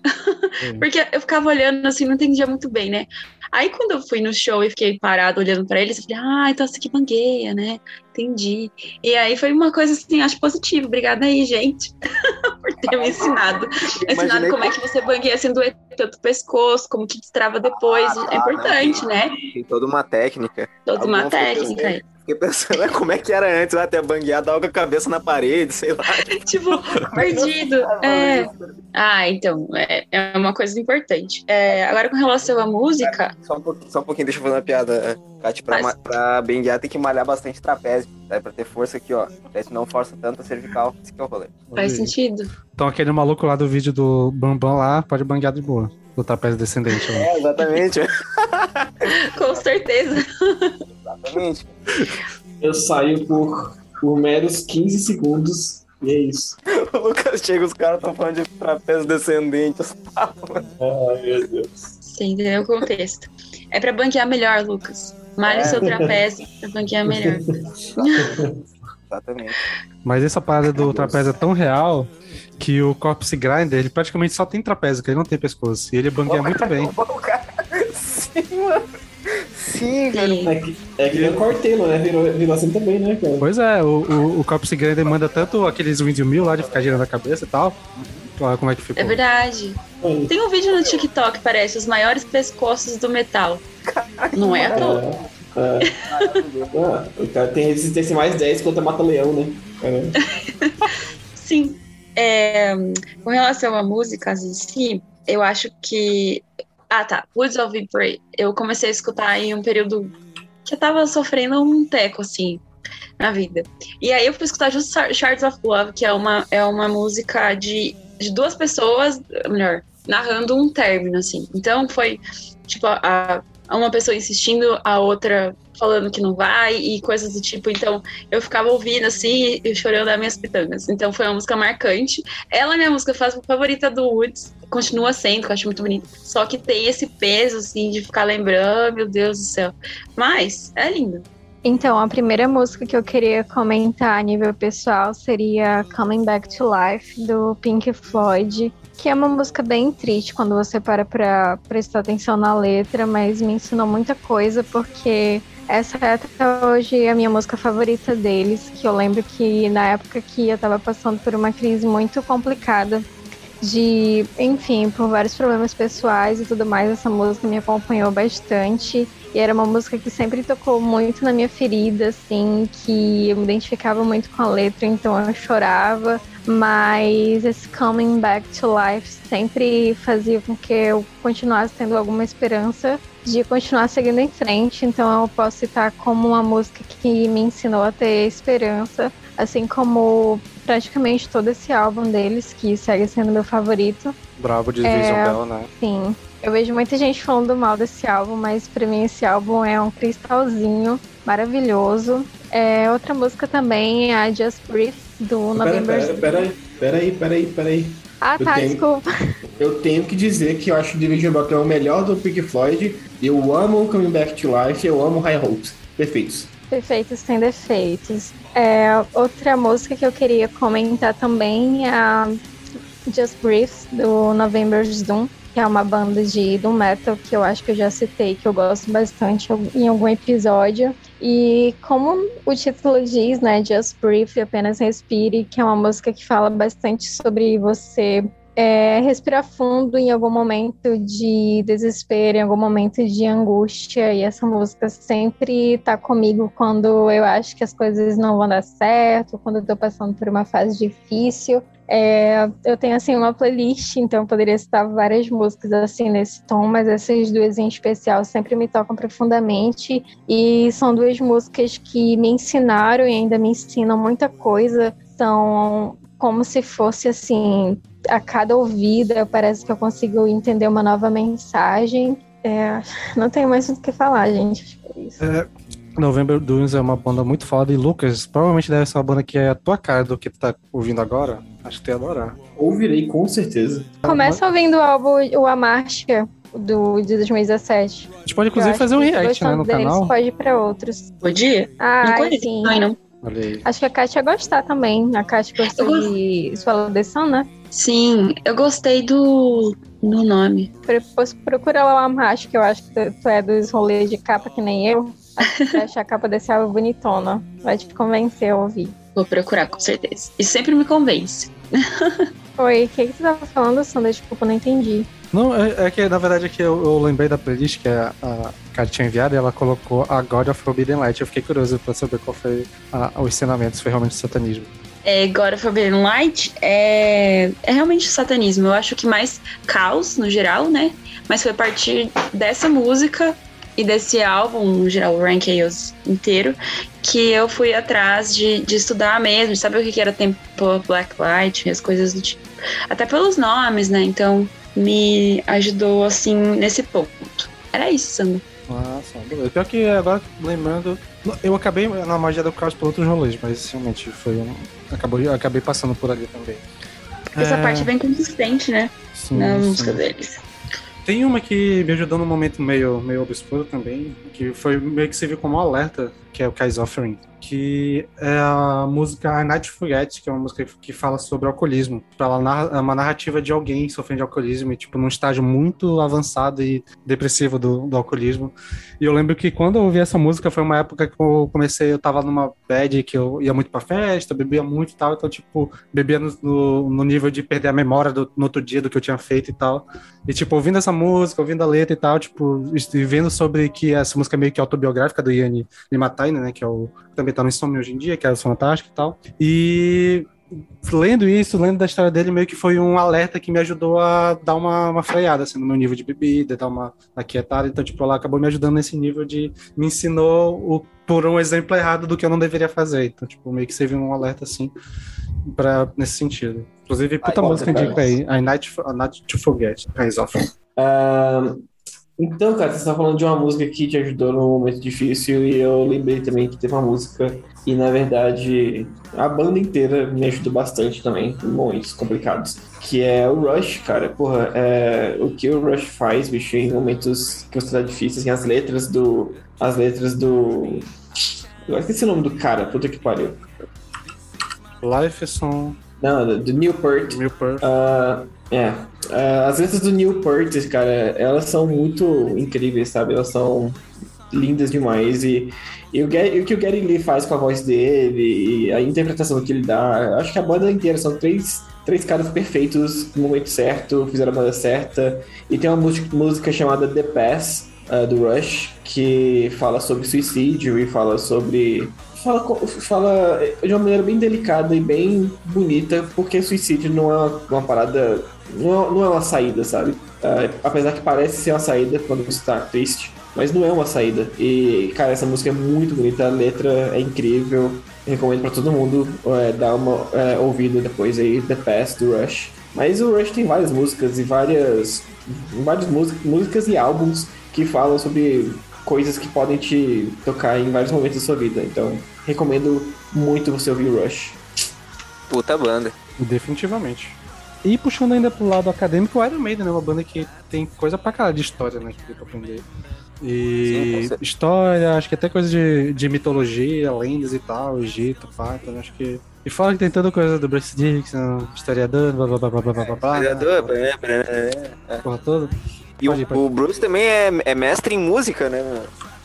Porque eu ficava olhando assim, não entendia muito bem, né? Aí quando eu fui no show e fiquei parado olhando para eles, eu falei, ah, então você que bangueia, né? Entendi. E aí foi uma coisa assim, acho positiva. Obrigada aí, gente, por ter me ensinado. ensinado como é que você bangueia assim do tanto pescoço, como que destrava depois. Ah, é importante, não, né? Tem toda uma técnica. Toda uma técnica aí. Fiquei pensando né, como é que era antes, até banguear, dar com a cabeça na parede, sei lá. tipo, perdido. É. Ah, então, é, é uma coisa importante. É, agora, com relação à música. Só um pouquinho, só um pouquinho deixa eu fazer uma piada. Kate, pra, Mas... pra banguear tem que malhar bastante trapézio, né, pra ter força aqui, ó. Daí não força tanto a cervical. Esse que é o rolê. Faz sentido. Então, aquele maluco lá do vídeo do Bambam lá, pode banguear de boa. Do trapézio descendente. Lá. É, exatamente. com certeza. Exatamente. Eu saio por, por meros 15 segundos e é isso. o Lucas chega, os caras estão falando de trapézio descendente. Ai, meu Deus. Sim, entendeu o contexto. É pra banquear melhor, Lucas. Malhe é. seu trapézio pra banquear melhor. Exatamente. Mas essa parada do trapézio é tão real que o Corpse Grinder, ele praticamente só tem trapézio, que ele não tem pescoço. E ele bangueia muito bem. Sim, mano. Sim, velho. É que, é que nem o Cortelo, né? Virou, virou assim também, né, cara? Pois é, o, o, o Corpse Grinder manda tanto aqueles Windy Mil lá de ficar girando a cabeça e tal. Olha como é que ficou. É verdade. Aí. Tem um vídeo no TikTok, parece, os maiores pescoços do metal. Não é à toa. É, é. Ah, o cara tem resistência mais 10 contra mata-leão, né? Caramba. Sim. É, com relação a músicas em si, eu acho que. Ah, tá. Woods of Prey. Eu comecei a escutar em um período que eu tava sofrendo um teco, assim, na vida. E aí eu fui escutar just Shards of Love, que é uma, é uma música de, de duas pessoas, melhor, narrando um término, assim. Então foi, tipo, a, a uma pessoa insistindo, a outra falando que não vai e coisas do tipo. Então eu ficava ouvindo assim e chorando as minhas pitangas. Então foi uma música marcante. Ela é minha música favorita do Woods. Continua sendo, que eu acho muito bonita. Só que tem esse peso, assim, de ficar lembrando, meu Deus do céu. Mas é lindo. Então, a primeira música que eu queria comentar a nível pessoal seria Coming Back to Life, do Pink Floyd, que é uma música bem triste quando você para pra prestar atenção na letra, mas me ensinou muita coisa, porque essa é até hoje a minha música favorita deles, que eu lembro que na época que eu tava passando por uma crise muito complicada, de, enfim, por vários problemas pessoais e tudo mais, essa música me acompanhou bastante. E era uma música que sempre tocou muito na minha ferida, assim, que eu me identificava muito com a letra, então eu chorava. Mas esse Coming Back to Life sempre fazia com que eu continuasse tendo alguma esperança de continuar seguindo em frente. Então eu posso citar como uma música que me ensinou a ter esperança, assim como praticamente todo esse álbum deles, que segue sendo meu favorito. Bravo de É. Vision Bell, né? Sim. Eu vejo muita gente falando mal desse álbum, mas pra mim esse álbum é um cristalzinho maravilhoso. É, outra música também é a Just Breathe, do Pera, November. pera, pera aí, pera aí, pera. Ah, eu tá, tenho- desculpa. Eu tenho que dizer que eu acho o Division Bell é o melhor do Pink Floyd. Eu amo o Coming Back to Life, eu amo High Hopes. Perfeitos. Perfeitos sem defeitos. É, outra música que eu queria comentar também é a Just Breathe, do November's Doom, que é uma banda de doom metal que eu acho que eu já citei, que eu gosto bastante em algum episódio. E como o título diz, né, Just Breathe, apenas respire, que é uma música que fala bastante sobre você é, respirar fundo em algum momento de desespero, em algum momento de angústia, e essa música sempre tá comigo quando eu acho que as coisas não vão dar certo, quando eu tô passando por uma fase difícil. É, eu tenho assim uma playlist, então poderia citar várias músicas assim nesse tom, mas essas duas em especial sempre me tocam profundamente e são duas músicas que me ensinaram e ainda me ensinam muita coisa. São como se fosse assim, a cada ouvida parece que eu consigo entender uma nova mensagem. É, não tenho mais o que falar, gente. É isso. November Dunes é uma banda muito foda e Lucas, provavelmente deve ser uma banda que é a tua cara do que tu tá ouvindo agora. Acho que tu ia adorar. Ouvirei com certeza. Começa ouvindo o álbum O A Marcha do de 2017. A gente pode inclusive fazer um react né, no deles, canal. Pode ir pra outros. Podia? não Ah, conheço sim. não. Acho que a Kátia ia gostar também. A Kátia gostou Eu gosto. de the Sun, né? Sim, eu gostei do, do nome. Procura lá o Amacho, que eu acho que tu, tu é dos rolês de capa que nem eu. Acho que achar a capa desse álbum bonitona. Vai te convencer a ouvir. Vou procurar, com certeza. Isso sempre me convence. Oi, o que, que tu tava falando, Sandra? Desculpa, não entendi. Não, é, é que na verdade é que eu, eu lembrei da playlist que a, a Kat tinha enviado e ela colocou a God of Forbidden Light. Eu fiquei curioso pra saber qual foi a, os ensinamentos, foi realmente satanismo. É, God of Forbidden Light é, é realmente satanismo. Eu acho que mais caos, no geral, né? Mas foi a partir dessa música e desse álbum, no geral, o Rank Chaos inteiro, que eu fui atrás de, de estudar mesmo, de saber o que era Temple of Black Light, as coisas do tipo. Até pelos nomes, né? Então me ajudou, assim, nesse ponto. Era isso, Sandra. Nossa, beleza. Pior que agora, lembrando, eu acabei na magia do caos por outros rolês, mas realmente foi um. Acabou, eu acabei passando por ali também. Essa É, parte é bem consistente, né? sim, Na sim. música deles. Tem uma que me ajudou num momento meio, meio obscuro também, que foi meio que serviu como um alerta, que é o Kai's Offering. Que é a música Night Forget, que é uma música que fala sobre alcoolismo. Ela narra, é uma narrativa de alguém sofrendo de alcoolismo, e, tipo, num estágio muito avançado e depressivo do, do alcoolismo. E eu lembro que quando eu ouvi essa música foi uma época que eu comecei, eu tava numa bad que eu ia muito pra festa, bebia muito e tal, então, tipo, bebia no, no, nível de perder a memória do, no outro dia do que eu tinha feito e tal. E, tipo, ouvindo essa música, ouvindo a letra e tal, tipo, e vendo sobre que essa música é meio que autobiográfica do Yanni Limatainen, né, que é o também tá no Insomnia hoje em dia, que é fantástico e tal. E lendo isso, lendo da história dele, meio que foi um alerta que me ajudou a dar uma, uma freada, assim, no meu nível de bebida, dar uma aquietada. Então, tipo, ela acabou me ajudando nesse nível de... Me ensinou o, por um exemplo errado do que eu não deveria fazer. Então, tipo, meio que serviu um alerta, assim, pra, nesse sentido. Inclusive, puta Ai, música indica aí, A Night, A Night to Forget, Rise of. Um, então, cara, você está falando de uma música que te ajudou num momento difícil e eu lembrei também que teve uma música e, na verdade, a banda inteira me ajudou bastante também em momentos complicados, que é o Rush, cara. Porra, é, o que o Rush faz, bicho, em momentos que você tá difícil, assim, as letras do... As letras do... Eu esqueci o nome do cara, puta que pariu. Life Song... Não, do Newport. Newport. Uh, é. Uh, as letras do Newport, cara, elas são muito incríveis, sabe? Elas são lindas demais. E, e, o, o que o Gary Lee faz com a voz dele, e a interpretação que ele dá, acho que a banda inteira são três, três caras perfeitos no momento certo, fizeram a banda certa. E tem uma música, chamada The Pass, uh, do Rush, que fala sobre suicídio e fala sobre fala, fala de uma maneira bem delicada e bem bonita, porque suicídio não é uma parada. Não é, não é uma saída, sabe? Uh, apesar que parece ser uma saída quando você tá triste, mas não é uma saída. E, cara, essa música é muito bonita, a letra é incrível. Recomendo para todo mundo é, dar uma é, ouvida depois aí, The Past do Rush. Mas o Rush tem várias músicas e várias, várias músicas e álbuns que falam sobre coisas que podem te tocar em vários momentos da sua vida. Então, recomendo muito você ouvir Rush. Puta banda. Definitivamente. E puxando ainda pro lado acadêmico, o Iron Maiden é uma banda que tem coisa pra caralho de história, né? Que pra aprender. E Sim, história, acho que até coisa de, de mitologia, lendas e tal, Egito, Pátria, né? acho que. E fora que tem toda coisa do Bruce Dixon, historiador, blá blá blá blá blá blá blá. Historiador, blá, blá, blá, Porra toda. E o, o, Bruce também é, é, mestre em música, né?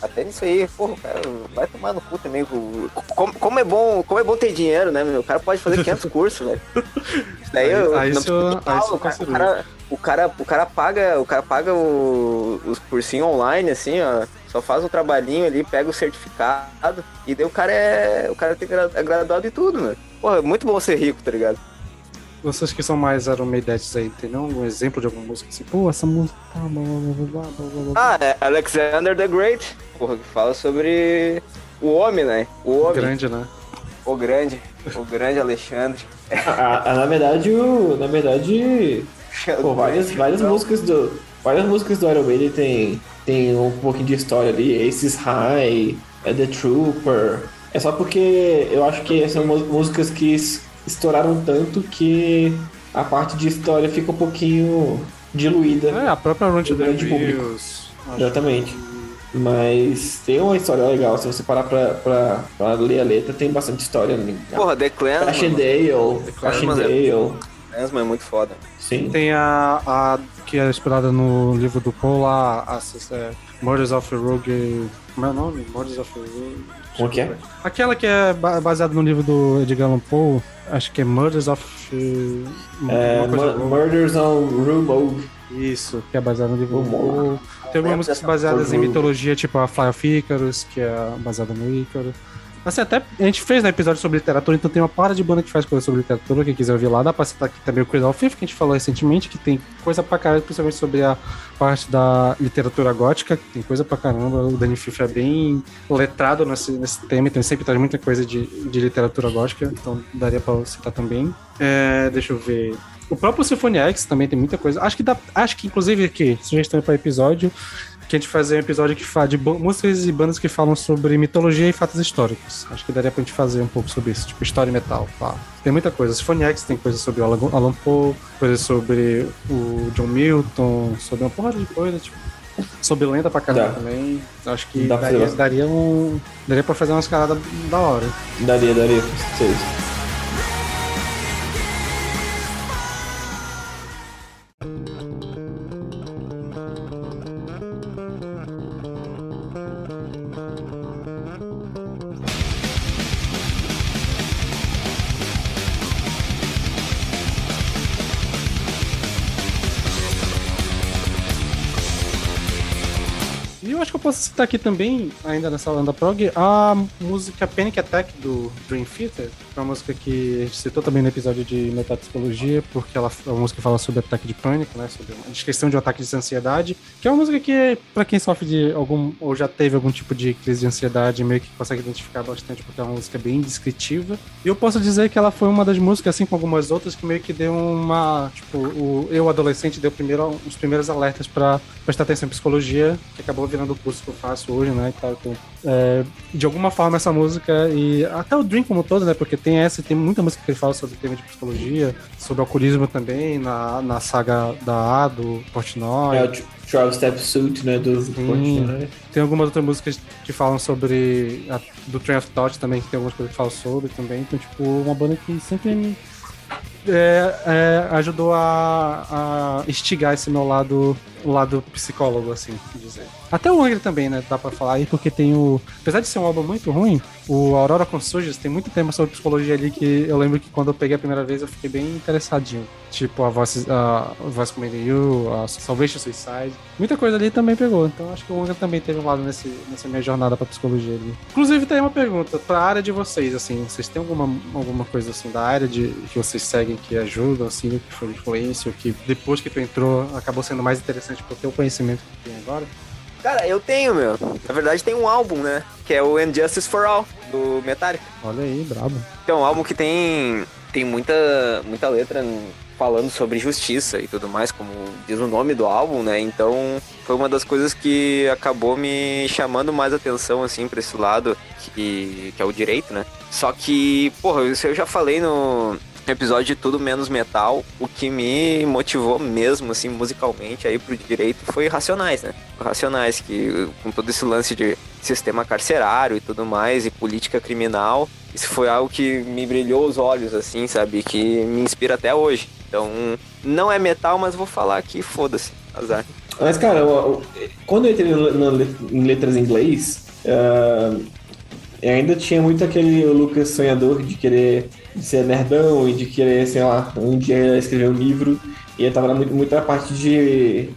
Até nisso aí, porra, cara, vai tomar no cu também. Como, como, é bom, como é bom ter dinheiro, né, meu? O cara pode fazer 500 cursos, velho. Daí aí, eu, aí não, o, cara, o, cara, o, cara, o cara paga, o cara paga o, os cursinhos online, assim, ó. Só faz um trabalhinho ali, pega o certificado e daí o cara é. O cara tem é graduado em tudo, né? Porra, é muito bom ser rico, tá ligado? Vocês que são mais Iron Maidetes aí, tem algum exemplo de alguma música assim? Pô, essa música. Ah, é Alexander the Great, porra, que fala sobre o homem, né? O homem. Grande, né? O grande. O grande Alexandre. Ah, ah, na verdade, o, na verdade, pô, várias, várias músicas do. Várias músicas do Iron Maiden tem, tem um pouquinho de história ali. Aces High, é The Trooper. É só porque eu acho que são músicas que estouraram tanto que a parte de história fica um pouquinho diluída. É, a própria Run to the Hills. Exatamente. Mas tem uma história legal, se você parar pra, pra, pra ler a letra, tem bastante história. Né? Porra, The Clan. Ashendale. Ashendale. Clansman é muito foda. Sim. Tem a, a que é inspirada no livro do Paul lá, a, a, é, Murders of a Rogue. Como é o nome? Murders of a Rogue. Como que é? Aquela que é baseada no livro do Edgar Allan Poe, acho que é Murders of. É, Murders on Rue Isso, que é baseado no livro Poe. Tem algumas músicas baseadas em mitologia, tipo a Fly of Icarus, que é baseada no Ícaro. Assim, até a gente fez um né, episódio sobre literatura, então tem uma para de banda que faz coisa sobre literatura, quem quiser ouvir lá, dá pra citar aqui também o Cradle of Filth, que a gente falou recentemente, que tem coisa pra caralho, principalmente sobre a parte da literatura gótica, que tem coisa pra caramba, o Danny Filth é bem letrado nesse, nesse tema, então ele sempre traz muita coisa de, de literatura gótica, então daria pra citar também. É, deixa eu ver... O próprio Symphony X também tem muita coisa. Acho que dá, acho que inclusive aqui, sugestão para episódio, que a gente fazer um episódio que fala de músicas e bandas que falam sobre mitologia e fatos históricos. Acho que daria pra gente fazer um pouco sobre isso, tipo história e metal. Pá. Tem muita coisa. Symphony X tem coisa sobre o Alan, Alan Poe, coisa sobre o John Milton, sobre uma porrada de coisa, tipo. Sob lenda pra caramba Dá. também. Acho que Dá daria, daria um. Daria pra fazer uma escalada da hora. Daria, daria, com certeza. Aqui também, ainda nessa lenda prog, a música Panic Attack do Dream Theater, é uma música que a gente citou também no episódio de Metapsicologia, porque ela é uma música que fala sobre ataque de pânico, né, sobre a descrição de um ataque de ansiedade, que é uma música que, pra quem sofre de algum, ou já teve algum tipo de crise de ansiedade, meio que consegue identificar bastante, porque é uma música bem descritiva. E eu posso dizer que ela foi uma das músicas, assim como algumas outras, que meio que deu uma, tipo, o eu adolescente deu primeiro, os primeiros alertas pra prestar atenção em psicologia, que acabou virando o curso que eu faço hoje, né, e tal, então, é, de alguma forma essa música e até o Dream como todo, né, porque tem essa, tem muita música que ele fala sobre o tema de psicologia, sobre alcoolismo também, na, na saga da A, do Portnoy. É o 12 Step Suit, né, do Portnoy, né? Tem algumas outras músicas que falam sobre. A, do Train of Thought também, que tem algumas coisas que falam sobre também. Então, tipo, uma banda que sempre me. é, é, ajudou a, a instigar esse meu lado, o lado psicólogo, assim, dizer. Até o Angra também, né? Dá pra falar aí, porque tem o. Apesar de ser um álbum muito ruim, o Aurora Consurges tem muito tema sobre psicologia ali que eu lembro que quando eu peguei a primeira vez eu fiquei bem interessadinho. Tipo, a Voice, a Voice Command You, a Salvation Suicide. Muita coisa ali também pegou. Então acho que o Angra também teve um lado nesse, nessa minha jornada pra psicologia ali. Inclusive, tem uma pergunta pra área de vocês, assim. Vocês têm alguma, alguma coisa assim da área de, que vocês seguem que ajuda, assim, que foi influência, ou que depois que tu entrou acabou sendo mais interessante pro teu conhecimento que tem agora? Cara, eu tenho, meu. Na verdade, tem um álbum, né? Que é o Injustice for All, do Metallica. Olha aí, brabo. Que é um álbum que tem, tem muita, muita letra falando sobre justiça e tudo mais, como diz o nome do álbum, né? Então foi uma das coisas que acabou me chamando mais atenção, assim, pra esse lado, que, que é o direito, né? Só que, porra, isso eu já falei no episódio de Tudo Menos Metal, o que me motivou mesmo, assim, musicalmente aí pro direito foi Racionais, né? Racionais, que com todo esse lance de sistema carcerário e tudo mais, e política criminal, isso foi algo que me brilhou os olhos, assim, sabe? Que me inspira até hoje. Então, não é metal, mas vou falar aqui, foda-se, azar. Mas, cara, eu- eu- quando eu entrei em letras em inglês, eu ainda tinha muito aquele Lucas sonhador de querer ser nerdão e de querer, sei lá, um dia escrever um livro. E eu tava muito, muito na parte de.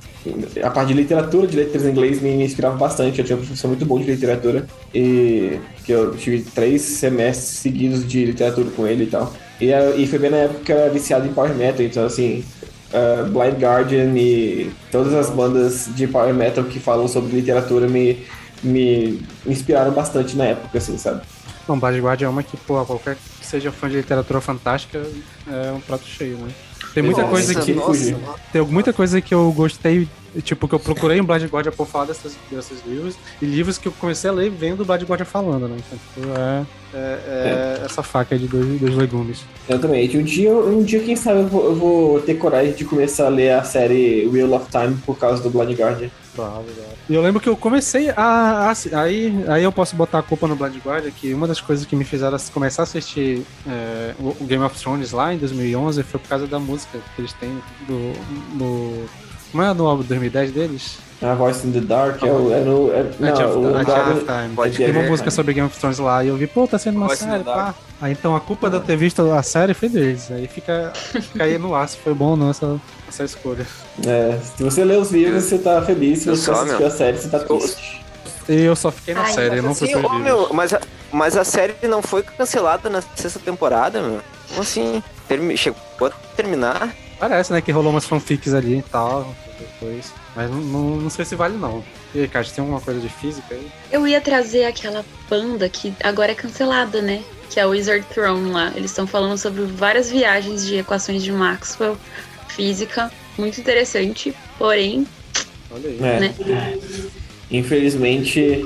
A parte de literatura de letras em inglês me, inspirava bastante. Eu tinha um professor muito bom de literatura. E que eu tive três semestres seguidos de literatura com ele e tal. E, ah, e foi bem na época que eu era viciado em Power Metal, então assim, uh, Blind Guardian e todas as bandas de power metal que falam sobre literatura me, me inspiraram bastante na época, assim, sabe? Não, Blind Guardian é uma que, pô, qualquer que seja fã de literatura fantástica é um prato cheio, né? Tem muita Nossa, coisa que. nossa. Tem muita coisa que eu gostei, tipo, que eu procurei em Blind Guardian por falar dessas, desses livros, e livros que eu comecei a ler vendo o Blind Guardian falando, né? Então, tipo, é, é, é essa faca aí de dois, dois legumes. Eu também. Um dia, um dia quem sabe, eu vou, eu vou ter coragem de começar a ler a série Wheel of Time por causa do Blind Guardian. E eu lembro que eu comecei a. a- aí, aí eu posso botar a culpa no Blind Guardian, que uma das coisas que me fizeram começar a assistir é, o Game of Thrones lá em 2011 foi por causa da música que eles têm do. do como é no álbum de 2010 deles? A Voice in the Dark é o. É no, é, não, of, o Guardian- of Time. Pode Tem uma música sobre Game of Thrones lá e eu vi, pô, tá sendo uma Voice in the série, pá. Aí então a culpa de eu ter visto a série foi deles. Aí fica, fica aí no ar se foi bom ou não essa, essa escolha. é, se você lê os livros, você tá feliz. Se Eu você só, assistiu a série, você tá triste. E eu só fiquei na Ai, série, não fui assim, meu, mas, a, mas a série não foi cancelada na sexta temporada, meu? Como assim? Termi- chegou a terminar? Parece, né, que rolou umas fanfics ali e tal, depois. Mas não, não, não sei se vale não. E aí, Cássio, tem alguma coisa de física aí? Eu ia trazer aquela banda que agora é cancelada, né? Que é o Wizard Throne lá. Eles estão falando sobre várias viagens de equações de Maxwell, física. Muito interessante. Porém, Olha aí. É. Né? Infelizmente,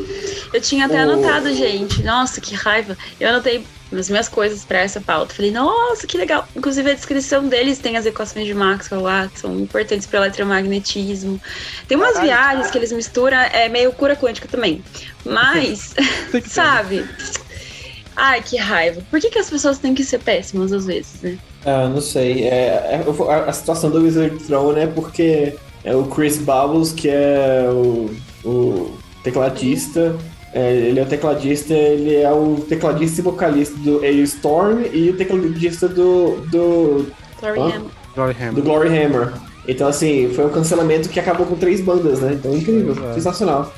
Eu tinha até O- anotado, gente. Nossa, que raiva. Eu anotei as minhas coisas pra essa pauta. Falei, nossa, que legal. Inclusive, a descrição deles tem as equações de Maxwell lá, que são importantes para eletromagnetismo. Tem umas Caralho, viagens que eles misturam, é meio cura quântica também. Mas, sabe? Ai, que raiva. Por que, que as pessoas têm que ser péssimas às vezes, né? Ah, não sei. É, é- a, a situação do Wizard Throne é porque é o Chris Bubbles, que é o, o tecladista. é, ele é o tecladista, ele é o tecladista e vocalista do Storm e o tecladista do, do, Glory Hã? Hammer. Glory do Hammer. Glory Hammer. Então, assim, foi um cancelamento que acabou com três bandas, né? Então, incrível, é. sensacional.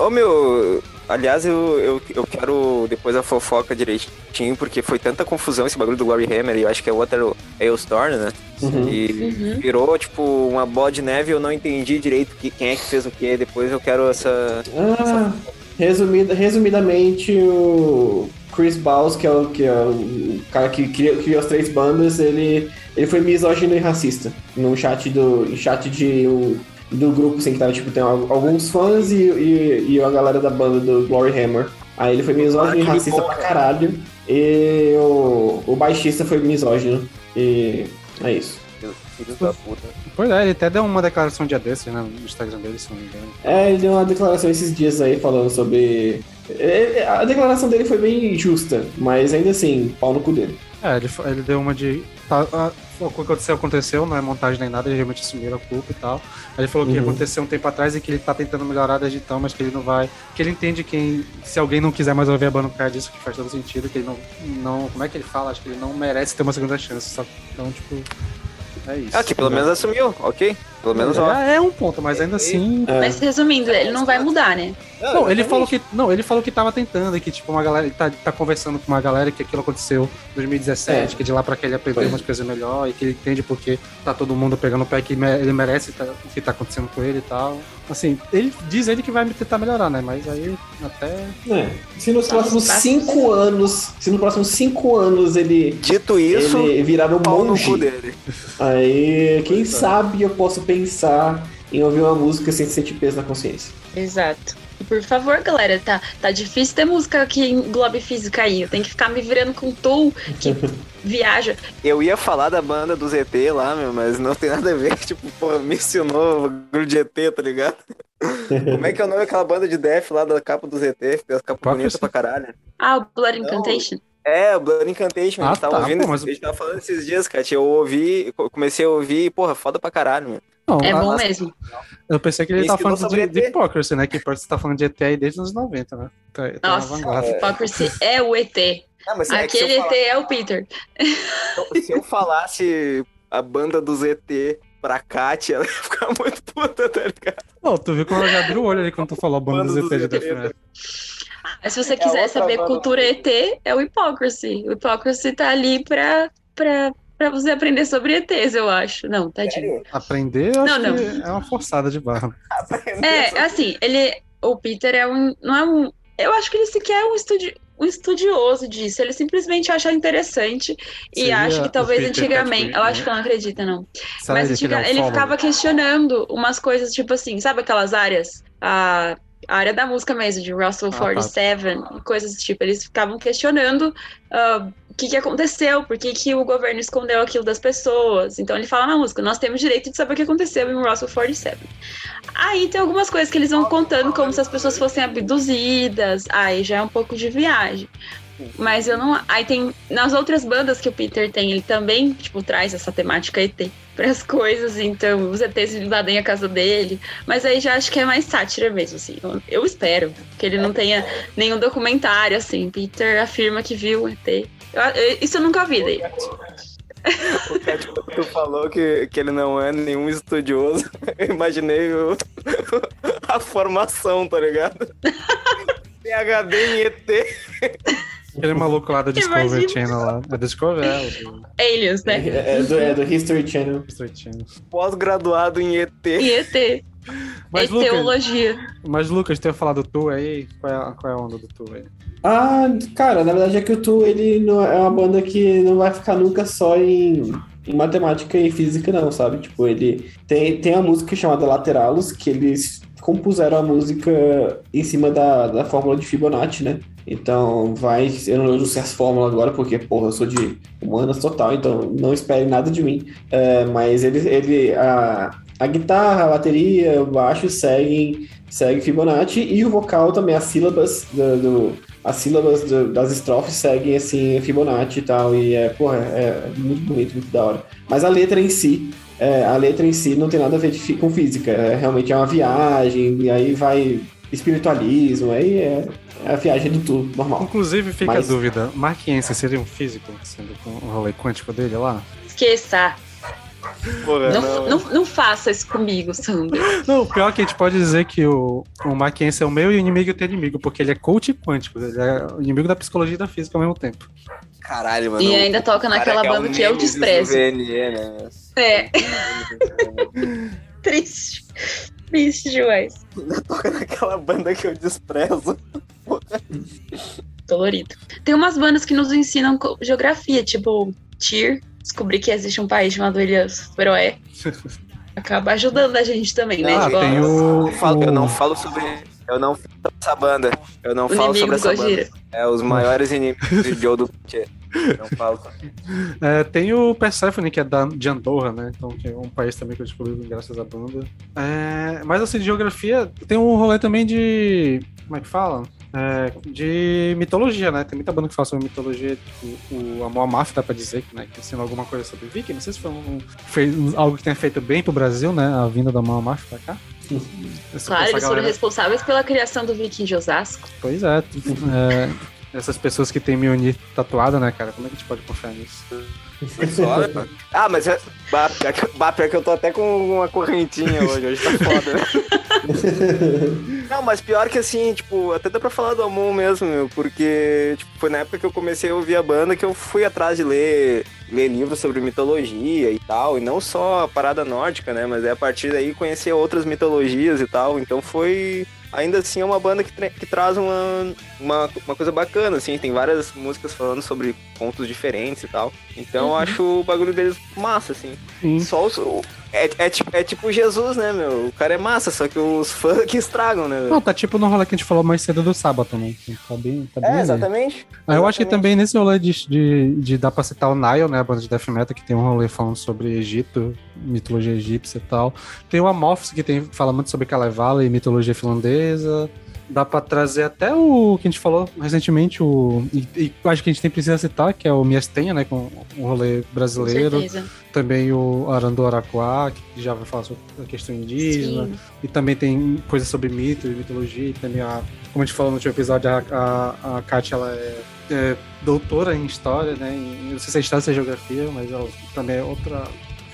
Ô meu, aliás, eu, eu, eu quero depois a fofoca direitinho, porque foi tanta confusão esse bagulho do Glory Hammer e eu acho que é o outro Hailstorm, né? Uhum. E Uhum. virou, tipo, uma bola de neve, eu não entendi direito que, quem é que fez o quê. Depois eu quero essa. Ah, resumida, resumidamente, o Chris Bowles, que é o, que é o cara que criou, criou as três bandas, ele, ele foi misógino e racista no chat do chat de um- do grupo, assim, que tava, tipo, tem al- alguns fãs e, e, e a galera da banda do Glory Hammer. Aí ele foi misógino e Ah, racista pra cara. caralho. E o, o baixista foi misógino. E é isso. Filho da puta. Pois é, ele até deu uma declaração dia desses, né? No Instagram dele, se não me engano. É, ele deu uma declaração esses dias aí falando sobre. A declaração dele foi bem justa, mas ainda assim, pau no cu dele. É, ele, ele deu uma de. Tá, a- o que aconteceu, aconteceu, não é montagem nem nada, ele realmente assumiu a culpa e tal. Aí ele falou que Uhum. aconteceu um tempo atrás e que ele tá tentando melhorar desde então, mas que ele não vai. Que ele entende que se alguém não quiser mais ouvir a banda por causa disso, que faz todo sentido, que ele não. não como é que ele fala? Acho que ele não merece ter uma segunda chance, sabe? Então, tipo. É isso. Ah, que pelo menos assumiu, ok? Pelo menos, ó. É, é um ponto, mas ainda assim. É. Mas resumindo, ele não vai mudar, né? Não, ele falou que. Não, ele falou que tava tentando, e que, tipo, uma galera. Ele tá, tá conversando com uma galera que aquilo aconteceu em 2017, É. que de lá pra cá ele aprendeu Foi. umas coisas melhor, e que ele entende porque tá todo mundo pegando o pé que ele merece tá- o que tá acontecendo com ele e tal. Assim, ele diz ele que vai tentar melhorar, né? Mas aí até. É. Se nos Tá próximos cinco anos. Se nos próximos cinco anos ele. Dito isso, ele virar um pau no cu monge, dele. aí quem é. sabe eu posso pensar em ouvir uma música sem sentir peso na consciência. Exato. E por favor, galera, tá, tá difícil ter música que englobe física aí. Eu tenho que ficar me virando com Tool, que viaja. Eu ia falar da banda do ZT lá, meu, mas não tem nada a ver. Tipo, pô, mencionou o bagulho de ET, tá ligado? Como é que é o nome daquela banda de death lá da capa do ZT? Que tem as capas que bonitas é pra caralho. Ah, o Blood Não. Incantation. É, o Blood Incantation, a Ah, gente tava tá, ouvindo, pô, mas- a gente tava falando esses dias, cara. Eu ouvi, eu comecei a ouvir e, porra, foda pra caralho, meu. Não, É bom mesmo. eu pensei que ele Ele tava ensinou falando de, de ET. Hypocrisy, né? Que você tá falando de ET aí desde os anos 90, né? Tá, tá Nossa. Hypocrisy é o ET. Ah, mas é Aquele falar- ET é o Peter. Se eu falasse a banda do ZT pra Kátia, ela ia ficar muito puta, tá ligado? Não, tu viu como ela já abriu o olho ali quando tu falou a banda Banda do do ZT de. Death Metal. Mas se você É quiser saber cultura ET, é o Hypocrisy. O Hypocrisy tá ali pra, pra, pra você aprender sobre ETs, eu acho. Não, tadinho. Sério? Aprender, eu acho Não, que é uma forçada de barra. É, assim, ele. O Peter é um. Não é um. Eu acho que ele sequer é um, estudi, um estudioso disso. Ele simplesmente acha interessante e Seria acha que talvez antigamente. Eu acho né? que não acredita, não. Sabe Mas que ele é ele follower? ficava questionando umas coisas, tipo assim, sabe aquelas áreas? A, a área da música mesmo, de Russell Ah, tá. 47 e coisas desse tipo. Eles ficavam questionando o que, que aconteceu, por que, que o governo escondeu aquilo das pessoas. Então ele fala na música, nós temos direito de saber o que aconteceu em Russell 47. Aí tem algumas coisas que eles vão contando como se as pessoas fossem abduzidas. Aí já é um pouco de viagem. Mas eu não. Aí tem. Nas outras bandas que o Peter tem, ele também, tipo, traz essa temática ET pras coisas. Então, os ETs invadem a casa dele. Mas aí já acho que é mais sátira mesmo, assim. Eu, eu espero que ele não tenha nenhum documentário, assim. Peter afirma que viu o ET. Eu- eu- isso eu nunca vi daí. O Cat, quando tu falou que, que ele não é nenhum estudioso, eu imaginei o- a formação, tá ligado? PHD em ET. Aquele maluco lá do Discovery Imagina. Channel lá. É Discovery, é, Aliens, né? É, é do, é do History Channel. History Channel. Pós-graduado em ET. E ET. Mas, Lucas, Eteologia. mas, Lucas, tu ia falar do Tu aí? Qual é, a- qual é a onda do Tu aí? Ah, cara, na verdade é que o Tu, ele não é uma banda que não vai ficar nunca só em, em matemática e física, não, sabe? Tipo, ele tem, tem a música chamada Lateralos, que eles compuseram a música em cima da, da fórmula de Fibonacci, né? Então vai, eu não sei as fórmulas agora, porque, porra, eu sou de humanas total, então não espere nada de mim. É, mas ele, ele a, a guitarra, a bateria, o baixo seguem, segue Fibonacci e o vocal também, as sílabas do, do as sílabas do, das estrofes seguem assim Fibonacci e tal, e é, porra, é muito bonito, muito da hora. Mas a letra em si, é, a letra em si não tem nada a ver de, com física, é, realmente é uma viagem, e aí vai espiritualismo, aí é, é a viagem do tudo, normal. Inclusive, fica Mas- a dúvida: Marquiense seria um físico, sendo com o rolê quântico dele lá? Esqueça. Porra, Não, não, não faça isso comigo, Sandro. Não, o pior é que a gente pode dizer que o, o Marquiense é o meu e o inimigo teu inimigo, porque ele é coach quântico, ele é o inimigo da psicologia e da física ao mesmo tempo. Caralho, mano. E ainda toca naquela que é o banda que eu Nemesis do desprezo. VNE, né? É, triste. Triste demais. Toca naquela banda que eu desprezo. Dolorido. Tem umas bandas que nos ensinam geografia, tipo Tyr. Descobri que existe um país chamado Ilhas Feroé. Acaba ajudando a gente também, né? Ah, Tipo, tem o. Eu, falo- eu não falo sobre. Eu não falo sobre essa banda. Eu não o falo sobre essa Gojira. banda. É os maiores inimigos de Joe do. Não falo. É, tem o Persephone, que é da, de Andorra, né? Então, que é um país também que eu descobri graças à banda. É, mas assim, de geografia, tem um rolê também de. Como é que fala? É, de mitologia, né? Tem muita banda que fala sobre mitologia. Tipo, o Amor Amarth, dá pra dizer, né? Que ensina alguma coisa sobre Viking. Não sei se foi um, fez algo que tenha feito bem pro Brasil, né? A vinda do Amor Amarth pra cá. Essa- Claro, essa eles foram galera- responsáveis pela criação do Viking de Osasco. Pois é, é, essas pessoas que têm Mjolnir tatuada, né, cara? Como é que a gente pode confiar nisso? Só, né? Ah, mas é. Bah, pior que, bah, pior que eu tô até com uma correntinha hoje. Hoje tá foda, né? Não, mas pior que assim, tipo, até dá pra falar do Amon mesmo, meu, porque tipo, foi na época que eu comecei a ouvir a banda que eu fui atrás de ler, ler livros sobre mitologia e tal, e não só a parada nórdica, né, mas é a partir daí conhecer outras mitologias e tal, então foi... Ainda assim é uma banda que, tra- que traz uma, uma, uma coisa bacana, assim, tem várias músicas falando sobre pontos diferentes e tal. Então eu acho o bagulho deles massa, assim. Sim. Só os, o- é, é, tipo, é tipo Jesus, né, meu? O cara é massa, só que os fãs que estragam, né, velho? Não, tá tipo no rolê que a gente falou mais cedo do sábado, né? Tá bem, tá bem É, exatamente. Ah, eu acho que também nesse rolê de, de, de dar pra citar o Nile, né? A banda de death metal, que tem um rolê falando sobre Egito, mitologia egípcia e tal. Tem o Amorphis, que tem, fala muito sobre Kalevala e mitologia finlandesa. Dá pra trazer até o que a gente falou recentemente, o. E, e acho que a gente tem precisa citar, que é o Miastenha, né? Com o rolê brasileiro. Também o Arandu Araquá, que já vai falar sobre a questão indígena. Sim. E também tem coisas sobre mito e mitologia. E também, a, como a gente falou no último episódio, a, a, a Kátia, ela é, é doutora em história, né? Em, não sei se é história ou se é geografia, mas ela também é outra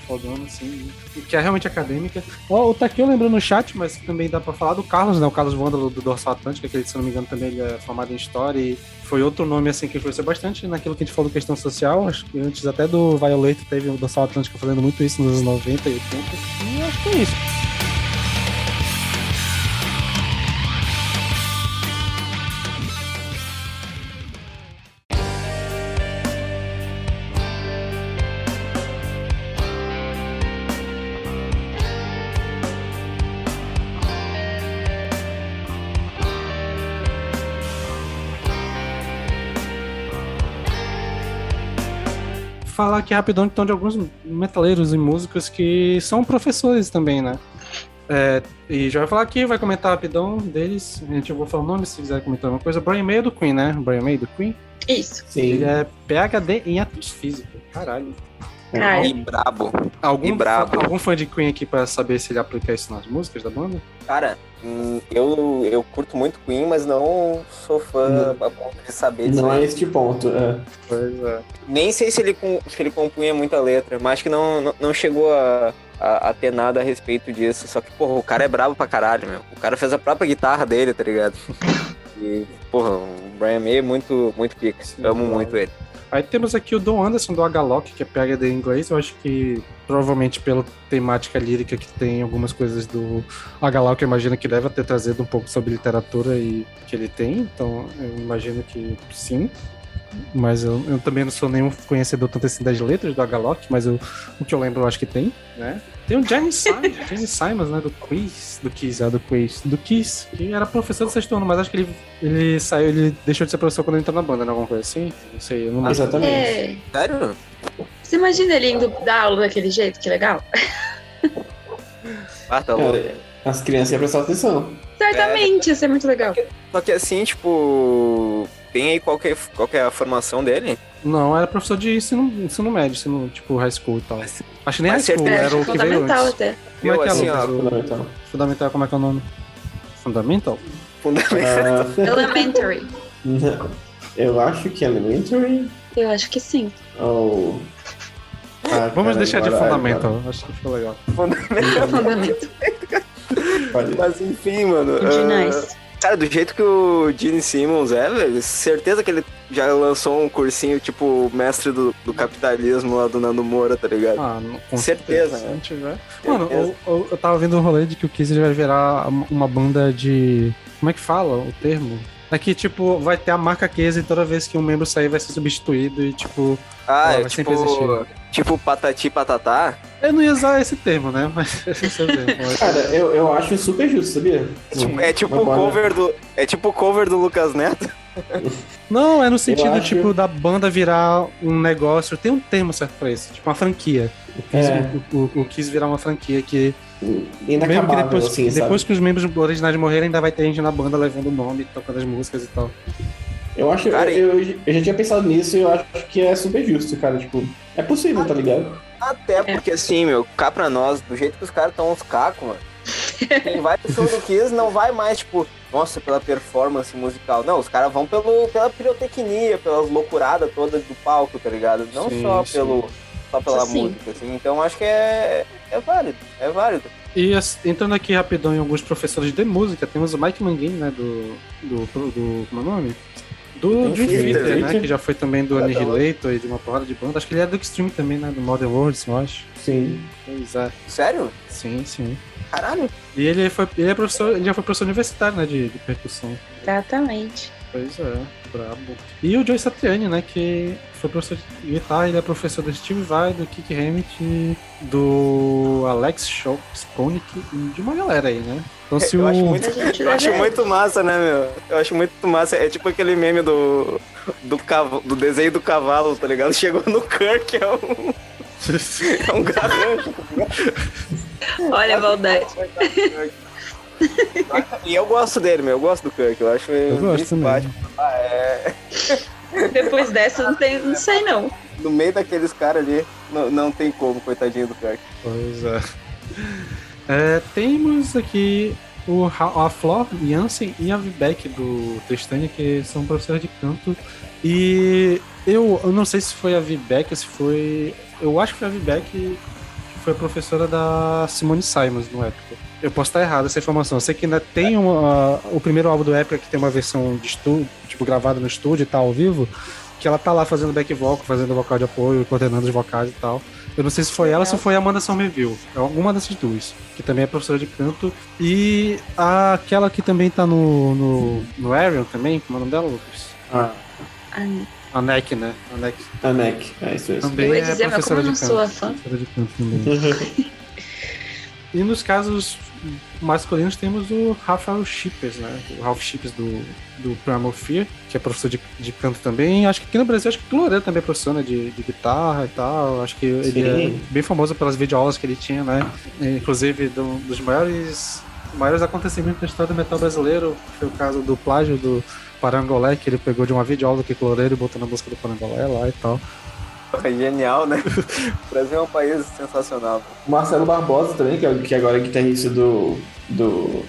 fodona, assim, que é realmente acadêmica. Ó, o Takeo lembrou no chat, mas também dá pra falar do Carlos, né? O Carlos Vândalo do Dorsal Atlântica, que ele, se não me engano, também ele é formado em História e foi outro nome, assim, que influenciou bastante naquilo que a gente falou questão social. Acho que antes até do Violeta teve o Dorsal Atlântica fazendo muito isso nos anos 90 e 80. E acho que é isso. Falar aqui rapidão então de alguns metaleiros e músicos que são professores também, né? É, e já vai falar aqui, vai comentar rapidão deles. A gente eu vou falar o nome se quiser comentar alguma coisa. Brian May é do Queen, né? Brian May do Queen. Isso. Sim. Ele é PhD em astrofísica. Caralho. Cara, E brabo. Algum, E brabo. algum fã de Queen aqui pra saber se ele aplica isso nas músicas da banda? Cara, eu, eu curto muito Queen, mas não sou fã a ponto de saber disso. Não é este ponto. É. Pois é. Nem sei se ele, se ele compunha muita letra, mas acho que não, não, não chegou a, a, a ter nada a respeito disso. Só que, porra, o cara é brabo pra caralho, meu. O cara fez a própria guitarra dele, tá ligado? E, porra, o Brian May é muito, muito pica. Amo muito ele. Aí temos aqui o Don Anderson do Agalock, que é PhD em inglês. Eu acho que provavelmente pela temática lírica que tem algumas coisas do Agalock, eu imagino que deve ter trazido um pouco sobre literatura e que ele tem. Então eu imagino que sim. Mas eu, eu também não sou nenhum conhecedor tanto assim das letras do Agalok, mas eu, o que eu lembro eu acho que tem, né? Tem o Jenny Simons, Jenny Simons, né? Do Quiz, do Kiss, é, do Quiz, do Kiss, que era professor do sexto ano, mas acho que ele, ele saiu, ele deixou de ser professor quando ele entrou na banda, né? Alguma coisa assim? Não sei, eu não lembro. Exatamente. É. Sério? Você imagina ele indo dar aula daquele jeito? Que legal. Ah, tá louco. As crianças iam prestar atenção. Certamente, ia ser muito legal. Só que assim, tipo. Tem aí qual que, é, qual que é a formação dele? Não, era professor de ensino, ensino médio, ensino, tipo, high school e tal. Acho que nem high mas school, certeza, era o que veio fundamental antes. até. Como é Eu, que é, assim, Lucas? ó, O- Fundamental. Fundamental, como é que é o nome? Fundamental? Fundamental. Ah, Elementary. não. eu acho que Elementary Eu acho que sim. ou. Ah, Vamos cara, deixar de agora- Fundamental, acho que ficou legal. Fundamento. Pode- Mas enfim, mano. De ah, nice. Cara, do jeito que o Gene Simmons é, velho, certeza que ele já lançou um cursinho tipo mestre do, do capitalismo lá do Nando Moura, tá ligado? Ah, não- com Certeza, Se né? Mano, Certeza. eu, eu, eu tava vendo um rolê de que o Kiss vai virar uma banda de. Como é que fala o termo? É que, tipo, vai ter a marca Kiss e toda vez que um membro sair vai ser substituído e, tipo. Ah, é vai tipo. sempre existir. Tipo patati patatá. Eu não ia usar esse termo, né? Mas você vê. mas- Cara, eu, eu acho super justo, sabia? Tipo, é tipo o banda- cover do. É tipo o cover do Lucas Neto. Não, é no sentido, acho- tipo, da banda virar um negócio. Tem um termo certo pra isso, tipo uma franquia. O Kiss, É. o, o, o Kiss virar uma franquia que. Mesmo que depois, assim, sabe? depois que os membros originais morrerem, ainda vai ter gente na banda levando o nome, tocando as músicas e tal. Eu acho, Cara, eu, eu, eu já tinha pensado nisso e eu acho que é super justo, cara. Tipo, é possível, tá ligado? Até porque assim, meu, cá pra nós, do jeito que os caras estão uns cacos, mano. Quem vai pro show do Kiss não vai mais, tipo, nossa, pela performance musical. Não, os caras vão pelo, pela pirotecnia, pelas loucuradas todas do palco, tá ligado? Não Sim, só sim. pelo. Só pela Sim. música, assim. Então acho que é, é válido, é válido. E as- entrando aqui rapidão em alguns professores de música, temos o Mike Manguin, né, do, do, do como é o nome? Do Dream Theater, né, que já foi também do Annihilator e de uma porrada de banda. Acho que ele é do Extreme também, né, do Modern Worlds, eu acho. Sim. Pois é, Sério? sim, sim. Caralho. E ele, foi, ele, é professor, ele já foi professor universitário, né, de, de percussão. Exatamente. Pois é, brabo. E o Joe Satriani, né, que foi professor de guitarra, ele é professor do Steve Vai, do Kiki Hammett, do Alex Sponick e de uma galera aí, né? Então se Eu o... acho muito, eu acho muito massa, né, meu? Eu acho muito massa. É tipo aquele meme do. Do, do desenho do cavalo, tá ligado? Chegou no Kirk, é um, é um garrancho. Olha a maldade. E eu gosto dele, meu. Eu gosto do Kirk. Eu acho ele Eu gosto simpático. Ah, é. Depois dessa, não, tem, não sei não. No meio daqueles caras ali, não, não tem como, coitadinho do Kirk. Pois é. É, Temos aqui o, a Flor Jansen e a Vivek do Tristânia, que são professores de canto. E eu, eu não sei se foi a Vivek ou se foi. Eu acho que foi a Vivek que foi a professora da Simone Simons no Épica. Eu posso estar errado essa informação. Eu sei que ainda tem uma, o primeiro álbum do Épica que tem uma versão de estúdio, tipo, gravada no estúdio e tal, ao vivo, que ela tá lá fazendo back vocal, fazendo vocal de apoio, coordenando os vocais e tal. Eu não sei se foi ela ou se foi a Amanda Somerville. É alguma dessas duas. Que também é professora de canto. E a- aquela que também tá no, no, no Arion também, como é o nome dela, Lucas? Ah, A Neck, né? A Neck a NEC. É isso mesmo. também Eu ia é dizer, mas professora como eu de não canto. sou a fã? Professora de canto também. e nos casos masculinos temos o Rafael Shippers, né? O Ralph Shippers do, do Primal Fear, que é professor de, de canto também. Acho que aqui no Brasil, acho que o Loureiro também é professor né? de, de guitarra e tal. Acho que ele Sim. é bem famoso pelas videoaulas que ele tinha, né? Inclusive, do- dos maiores, maiores acontecimentos da história do metal brasileiro foi o caso do plágio do Parangolé, que ele pegou de uma videoaula que o Loureiro e botou na música do Parangolé lá e tal. É genial, né? O Brasil é um país sensacional. O Marcelo Barbosa também, que, é, que agora é guitarrista do, do,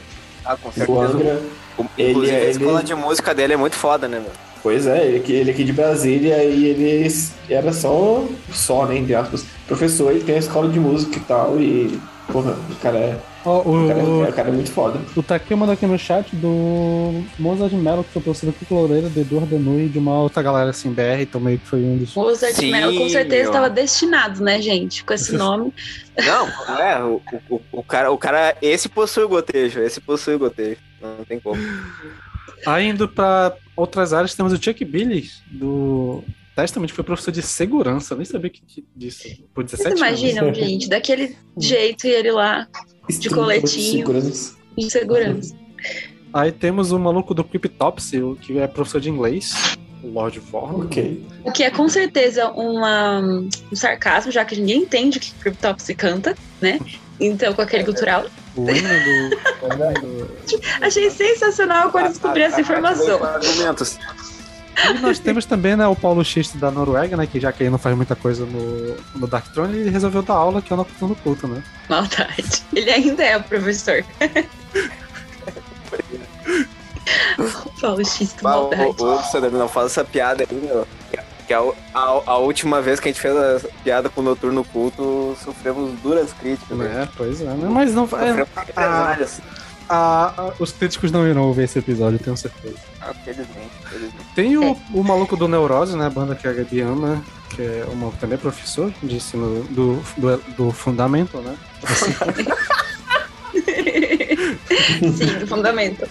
Ah, com do certeza. Angra. O- Ele- Inclusive, a ele- escola de música dele é muito foda, né, meu? Pois é, ele, aqui- ele aqui de Brasília e ele era só, só, né, entre aspas, professor, ele tem a escola de música e tal, e, porra, o cara é, Ó, o cara, o, é- o cara é muito foda. O Takeo mandou aqui no chat do Mozart Mello, que foi professor do Kiko Loureiro, do Eduardo Denui e de uma outra galera assim, BR, então meio que foi um dos. Mozart Sim, Mello com certeza estava destinado, né, gente? Com esse nome. Não, é, o, o, o cara, o cara, esse possui o gotejo, esse possui o gotejo. Não tem como. Aí indo pra outras áreas, temos o Chuck Billy, do Testament, que foi professor de segurança. Eu nem sabia que que- disso. Por 17 Vocês imaginam, anos. gente, daquele jeito e ele lá, de coletinho. Segurança. em segurança. Aí temos o maluco do Cryptopsy, que é professor de inglês, o Lord Vorn. Ok. O que é com certeza uma, um sarcasmo, já que ninguém entende o que Cryptopsy canta, né? Então, com aquele cultural. O hino do. o hino do- Achei sensacional quando descobri essa informação. Argumentos. E nós temos também né, o Paulo Xiste da Noruega, né? Que já que ele não faz muita coisa no, no Dark Throne, ele resolveu dar aula aqui no no culto, né? Maldade. Ele ainda é o professor. Paulo X, que Bah, ô, maldade. ô, não faz essa piada aí, meu. Que a, a, a última vez que a gente fez a piada com o Noturno Culto, sofremos duras críticas. né? É, pois é, né? Mas não é, a- a- os críticos não irão ouvir esse episódio, tenho certeza. Ah, felizmente, felizmente. Tem o, o maluco do Neurose, né? A banda que a Gabi ama, que é um maluco também é professor de ensino do, do, do fundamento, né? Sim, do fundamento.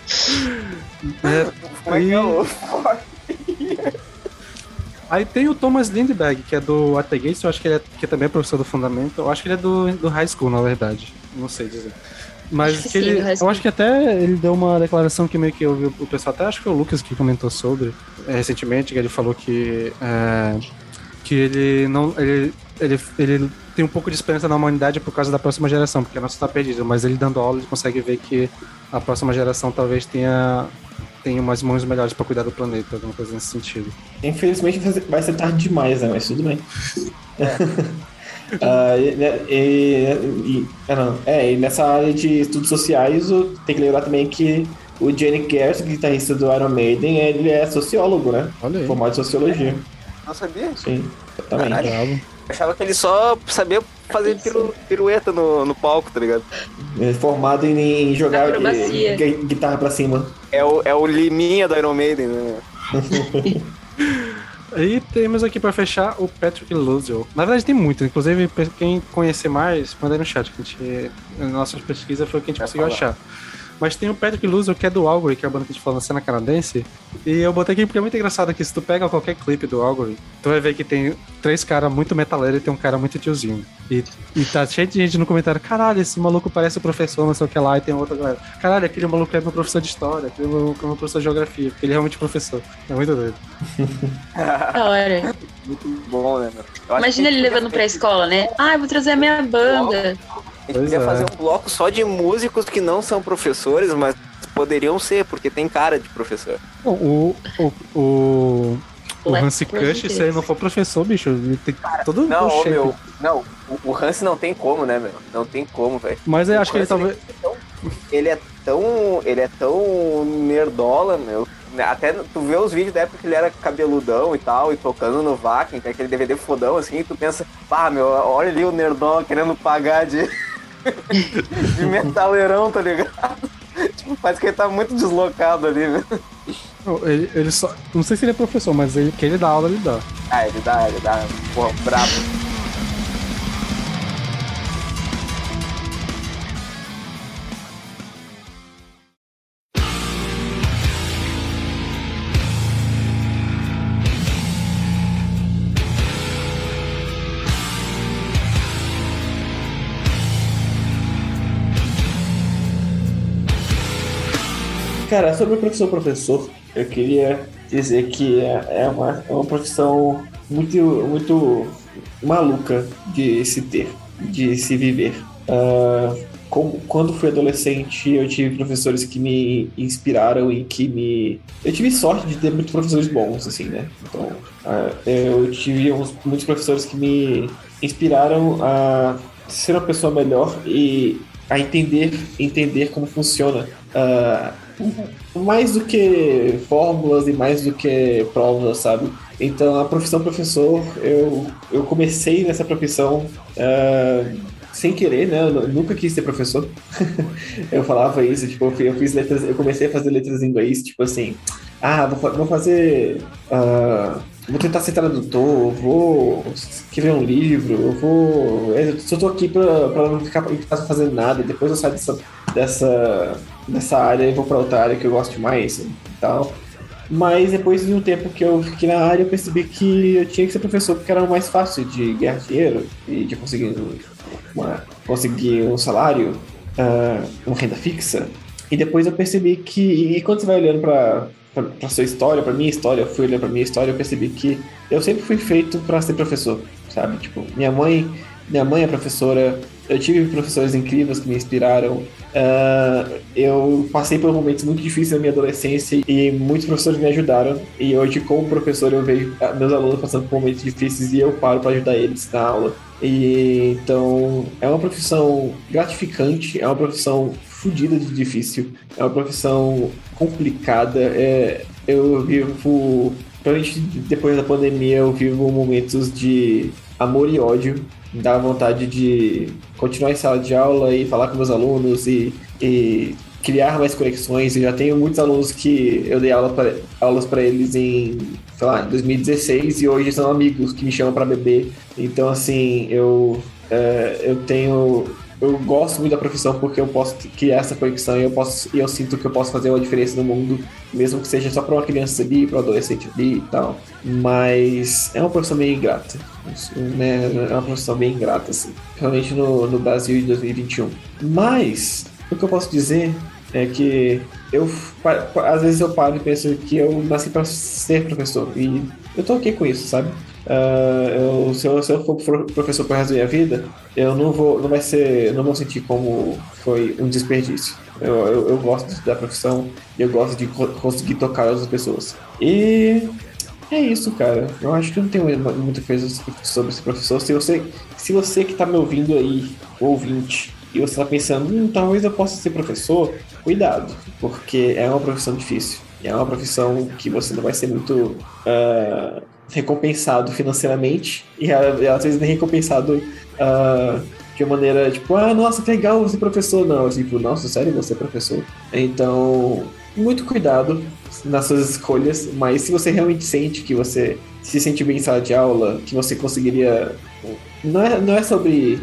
É, Como é que é o... Aí tem o Thomas Lindbergh, que é do Ategates, eu acho que ele é, que também é professor do Fundamento. Eu acho que ele é do, do High School, na verdade. Não sei dizer. Mas Sim, ele, eu acho que até ele deu uma declaração que meio que eu vi o pessoal, até acho que foi o Lucas que comentou sobre é, recentemente, que ele falou que, é, que ele não. Ele, ele, ele tem um pouco de esperança na humanidade por causa da próxima geração, porque a nossa está perdida, mas ele dando aula ele consegue ver que a próxima geração talvez tenha, tenha umas mãos melhores para cuidar do planeta, alguma coisa nesse sentido. Infelizmente vai ser- vai ser tarde demais, né? Mas tudo bem. Ah, e, e- e- ah, não. É, e nessa área de estudos sociais, o- tem que lembrar também que o Jenny Garrett, guitarrista do Iron Maiden, ele é sociólogo, né? Olha aí. Formado em sociologia. Não sabia? Sim, exatamente. Caralho. Achava que ele só sabia fazer piru, pirueta no, no palco, tá ligado? É formado em, em jogar guitarra pra cima. É o, é o Liminha do Iron Maiden, né? E temos aqui pra fechar o Patrick Luzel. Na verdade tem muito, inclusive quem conhecer mais, manda aí no chat, que a gente, a nossa pesquisa foi o que a gente Vai conseguiu falar. achar. Mas tem o Patrick Luzel, que é do Algory, que é a banda que a gente falou na cena canadense. E eu botei aqui porque é muito engraçado que se tu pega qualquer clipe do Algory, tu vai ver que tem três caras muito metaleiros e tem um cara muito tiozinho. E, e tá cheio de gente no comentário, caralho, esse maluco parece o professor, não sei o que lá, e tem outra galera. Caralho, aquele maluco é meu professor de história, aquele maluco é meu professor de geografia, porque ele é realmente professor. É muito doido. Da hora. Muito bom, né, meu? Imagina ele levando pra escola, né? Ah, eu vou trazer a minha banda. A gente Pois podia é. fazer um bloco só de músicos que não são professores, mas poderiam ser, porque tem cara de professor. O, o, o, o Hansi Kush, se ele não for professor, bicho, ele tem todo Não, meu, não, o, o Hans não tem como, né, meu? Não tem como, velho. Mas eu acho que ele talvez. Ele é tão. Ele é tão nerdola, meu. Até tu vê os vídeos da época que ele era cabeludão e tal, e tocando no Vakin, que é aquele DVD fodão assim, e tu pensa, pá, meu, olha ali o nerdola querendo pagar de. De metaleirão, tá ligado? tipo, parece que ele tá muito deslocado ali, né? Ele, ele só. Não sei se ele é professor, mas ele, que ele dá aula, ele dá. Ah, ele dá, ele dá, porra, brabo. Cara, sobre o professor professor, eu queria dizer que é é uma, é uma profissão muito, muito maluca de se ter, de se viver. Ah, como- quando fui adolescente, eu tive professores que me inspiraram e que me. Eu tive sorte de ter muitos professores bons, assim, né? Então, ah, eu tive uns- muitos professores que me inspiraram a ser uma pessoa melhor e a entender, entender como funciona. ah, mais do que fórmulas e mais do que provas, sabe? Então, a profissão professor, eu, eu comecei nessa profissão ah, sem querer, né? Eu nunca quis ser professor. eu falava isso, tipo, eu fi- eu fiz letras, eu comecei a fazer letras em inglês, tipo assim, ah, vou, vou fazer. ah, vou tentar ser tradutor, vou escrever um livro, eu vou. Eu só tô aqui pra, pra não ficar em casa fazendo nada, depois eu saio dessa, dessa, dessa área e vou pra outra área que eu gosto mais. e tal. Mas depois de um tempo que eu fiquei na área, eu percebi que eu tinha que ser professor porque era o mais fácil de ganhar dinheiro e de conseguir, uma, conseguir um salário, uh, uma renda fixa. E depois eu percebi que, e quando você vai olhando para para sua história, para minha história, eu fui olhando para minha história, eu percebi que eu sempre fui feito para ser professor, sabe? Tipo, minha mãe, minha mãe é professora, eu tive professores incríveis que me inspiraram. Uh, eu passei por momentos muito difíceis na minha adolescência e muitos professores me ajudaram. E hoje, como professor, eu vejo meus alunos passando por momentos difíceis e eu paro para ajudar eles na aula. E então é uma profissão gratificante, é uma profissão fodida de difícil, é uma profissão complicada. É, eu vivo, principalmente depois da pandemia, eu vivo momentos de amor e ódio. Dá vontade de continuar em sala de aula e falar com meus alunos e, e criar mais conexões. Eu já tenho muitos alunos que eu dei aula pra, aulas para eles em, sei lá, 2016 e hoje são amigos que me chamam para beber. Então, assim, eu, é, eu tenho eu gosto muito da profissão porque eu posso criar essa conexão e eu posso e eu sinto que eu posso fazer uma diferença no mundo, mesmo que seja só para uma criança ali, para um adolescente ali e tal. Mas é uma profissão meio ingrata, né? É uma profissão bem ingrata, assim, principalmente no, no Brasil de 2021. Mas o que eu posso dizer é que eu às vezes eu paro e penso que eu nasci para ser professor e eu tô ok com isso, sabe? Uh, eu, se, eu, se eu for professor para resto da minha vida, eu não vou, não vai ser, não vou sentir como foi um desperdício. Eu, eu, eu gosto da profissão e eu gosto de co conseguir tocar outras pessoas. E é isso, cara. Eu acho que não tem muita coisa sobre esse professor. Se você, se você que está me ouvindo aí, ouvinte, e você está pensando, hum, talvez eu possa ser professor, cuidado, porque é uma profissão difícil. É uma profissão que você não vai ser muito uh, recompensado financeiramente e, às vezes nem recompensado uh, de uma maneira tipo, ah, nossa, que legal você é professor. Não, tipo, nossa, sério, você é professor. Então, muito cuidado nas suas escolhas, mas se você realmente sente que você se sente bem em sala de aula, que você conseguiria. Não é, não é sobre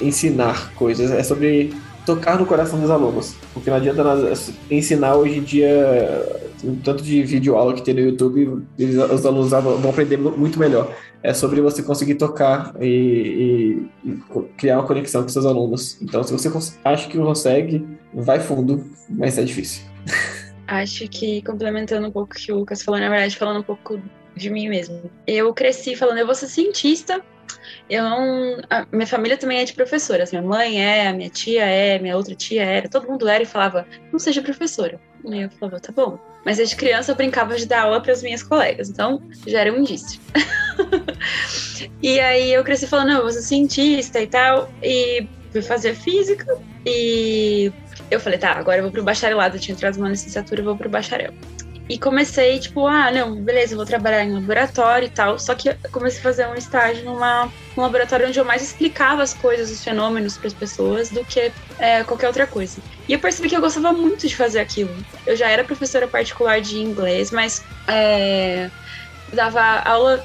ensinar coisas, é sobre tocar no coração dos alunos. Porque não adianta ensinar hoje em dia, um tanto de vídeo aula que tem no YouTube, eles, os alunos vão aprender muito melhor. É sobre você conseguir tocar e, e, e criar uma conexão com seus alunos. Então, se você acha que consegue, vai fundo, mas é difícil. Acho que complementando um pouco o que o Lucas falou, na verdade, falando um pouco de mim mesmo. Eu cresci falando, eu vou ser cientista, eu não. A minha família também é de professoras. Minha mãe é, a minha tia é, minha outra tia era, todo mundo era e falava, não seja professora. E eu falava, tá bom. Mas desde criança eu brincava de dar aula para as minhas colegas, então já era um indício. e aí eu cresci falando, não, eu vou ser cientista e tal, e fui fazer física, e eu falei, tá, agora eu vou pro bacharelado, eu tinha entrado uma licenciatura, eu vou pro bacharel. E comecei, tipo, ah, não, beleza, vou trabalhar em laboratório e tal. Só que comecei a fazer um estágio numa, num laboratório onde eu mais explicava as coisas, os fenômenos para as pessoas do que é, qualquer outra coisa. E eu percebi que eu gostava muito de fazer aquilo. Eu já era professora particular de inglês, mas é, dava aula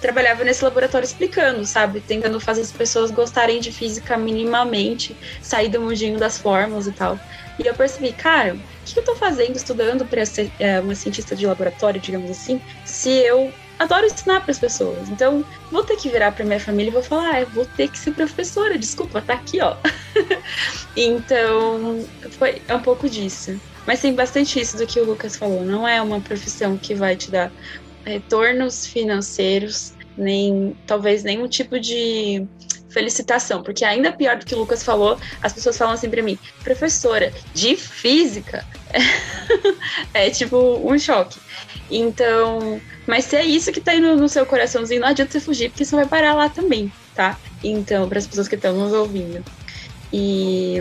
trabalhava nesse laboratório explicando, sabe? Tentando fazer as pessoas gostarem de física minimamente, sair do mundinho das fórmulas e tal. E eu percebi, cara, o que eu tô fazendo estudando para ser é, uma cientista de laboratório, digamos assim, se eu adoro ensinar para as pessoas. Então, vou ter que virar para minha família e vou falar, ah, vou ter que ser professora, desculpa, tá aqui, ó. então, foi um pouco disso. Mas tem bastante isso do que o Lucas falou. Não é uma profissão que vai te dar retornos financeiros, nem talvez nenhum tipo de felicitação, porque ainda pior do que o Lucas falou, as pessoas falam assim para mim, professora de física, é tipo um choque. Então, mas se é isso que tá indo no seu coraçãozinho, não adianta você fugir, porque você vai parar lá também, tá? Então, para as pessoas que estão nos ouvindo. E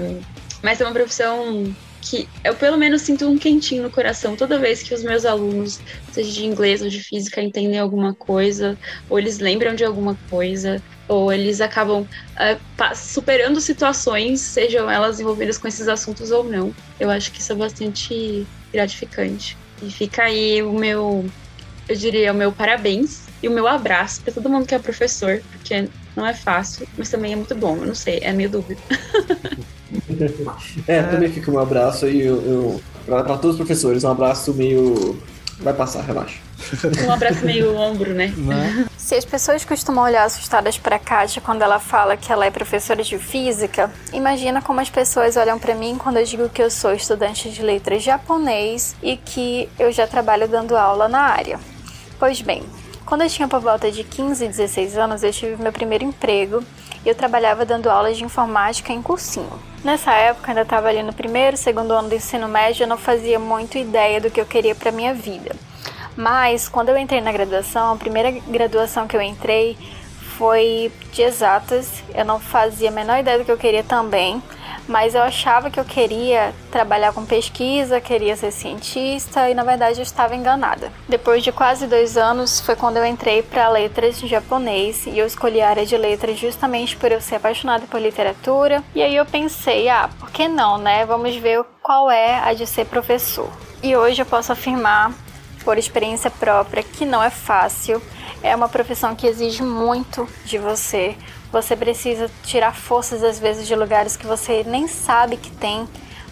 mas é uma profissão que eu pelo menos sinto um quentinho no coração toda vez que os meus alunos, seja de inglês ou de física, entendem alguma coisa, ou eles lembram de alguma coisa, ou eles acabam uh, superando situações, sejam elas envolvidas com esses assuntos ou não. Eu acho que isso é bastante gratificante. E fica aí o meu, eu diria, o meu parabéns e o meu abraço para todo mundo que é professor, porque não é fácil, mas também é muito bom. Eu não sei, é meio dúvida. é, também fica um abraço e eu, eu, Pra, pra todos os professores, um abraço meio. Vai passar, relaxa. Um abraço meio ombro, né? Né? Se as pessoas costumam olhar assustadas para Kátia quando ela fala que ela é professora de física, imagina como as pessoas olham para mim quando eu digo que eu sou estudante de letras japonês e que eu já trabalho dando aula na área. Pois bem, quando eu tinha por volta de 15, 16 anos, eu tive meu primeiro emprego e eu trabalhava dando aulas de informática em cursinho. Nessa época, ainda estava ali no primeiro, segundo ano do ensino médio, eu não fazia muito ideia do que eu queria para minha vida. Mas quando eu entrei na graduação, a primeira graduação que eu entrei foi de exatas. Eu não fazia a menor ideia do que eu queria também, mas eu achava que eu queria trabalhar com pesquisa, queria ser cientista e na verdade eu estava enganada. Depois de quase dois anos foi quando eu entrei para letras de japonês e eu escolhi a área de letras justamente por eu ser apaixonada por literatura. E aí eu pensei, ah, por que não, né? Vamos ver qual é a de ser professor. E hoje eu posso afirmar por experiência própria que não é fácil. É uma profissão que exige muito de você. Você precisa tirar forças às vezes de lugares que você nem sabe que tem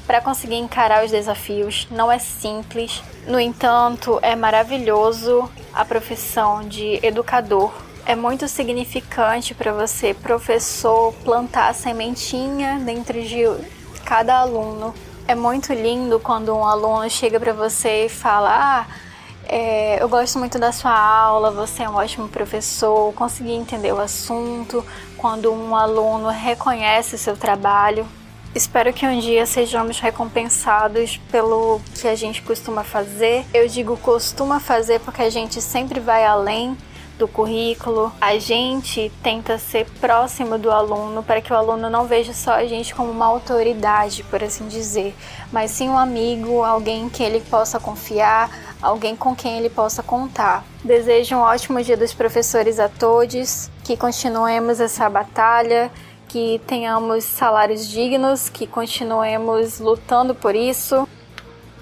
para conseguir encarar os desafios. Não é simples. No entanto, é maravilhoso a profissão de educador. É muito significante para você, professor, plantar a sementinha dentro de cada aluno. É muito lindo quando um aluno chega para você e fala: "Ah, é, eu gosto muito da sua aula, você é um ótimo professor, consegui entender o assunto. Quando um aluno reconhece o seu trabalho, espero que um dia sejamos recompensados pelo que a gente costuma fazer. Eu digo costuma fazer porque a gente sempre vai além do currículo. A gente tenta ser próximo do aluno para que o aluno não veja só a gente como uma autoridade, por assim dizer, mas sim um amigo, alguém que ele possa confiar, alguém com quem ele possa contar. Desejo um ótimo dia dos professores a todos, que continuemos essa batalha, que tenhamos salários dignos, que continuemos lutando por isso.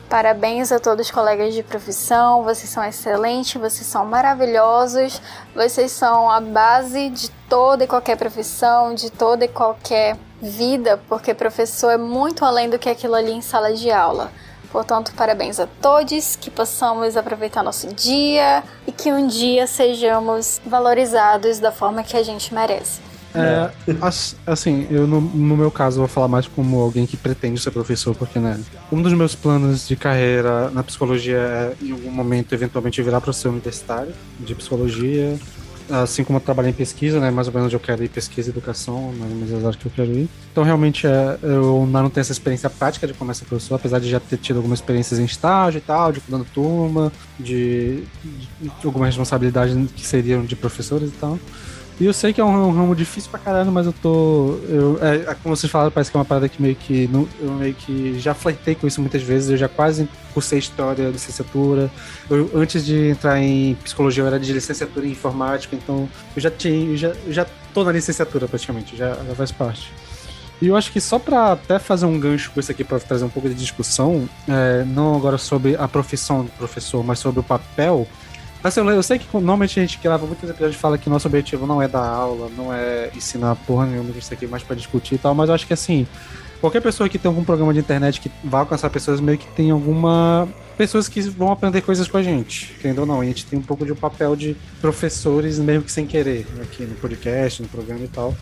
Parabéns a todos os colegas de profissão, vocês são excelentes, vocês são maravilhosos, vocês são a base de toda e qualquer profissão, de toda e qualquer vida, porque professor é muito além do que aquilo ali em sala de aula. Portanto, parabéns a todos, que possamos aproveitar nosso dia e que um dia sejamos valorizados da forma que a gente merece. É, assim, eu no, no, meu caso vou falar mais como alguém que pretende ser professor, porque né, um dos meus planos de carreira na psicologia é em algum momento eventualmente virar professor universitário de psicologia assim como eu trabalho em pesquisa, né, mais ou menos onde eu quero ir, pesquisa e educação, mais ou menos as áreas que eu quero ir. Então, realmente, é, eu não tenho essa experiência prática de como ser professor, apesar de já ter tido algumas experiências em estágio e tal, de cuidando turma, de, de algumas responsabilidades que seriam de professores e tal. E eu sei que é um, um ramo difícil pra caralho, mas eu tô. Eu, é, é, como vocês falaram, parece que é uma parada que meio que. Eu meio que já flertei com isso muitas vezes. Eu já quase cursei história, licenciatura. Eu, antes de entrar em psicologia, eu era de licenciatura em informática, então eu já tinha. Eu já, eu já tô na licenciatura praticamente, já, já faz parte. E eu acho que só para até fazer um gancho com isso aqui para trazer um pouco de discussão, é, não agora sobre a profissão do professor, mas sobre o papel Assim, eu sei que normalmente a gente grava muitos episódios e fala que nosso objetivo não é dar aula, não é ensinar porra nenhuma disso aqui, mais pra discutir e tal, mas eu acho que assim, qualquer pessoa que tem algum programa de internet que vai alcançar pessoas meio que tem alguma. pessoas que vão aprender coisas com a gente, entendeu? ou não. a gente tem um pouco de um papel de professores meio que sem querer aqui no podcast, no programa e tal.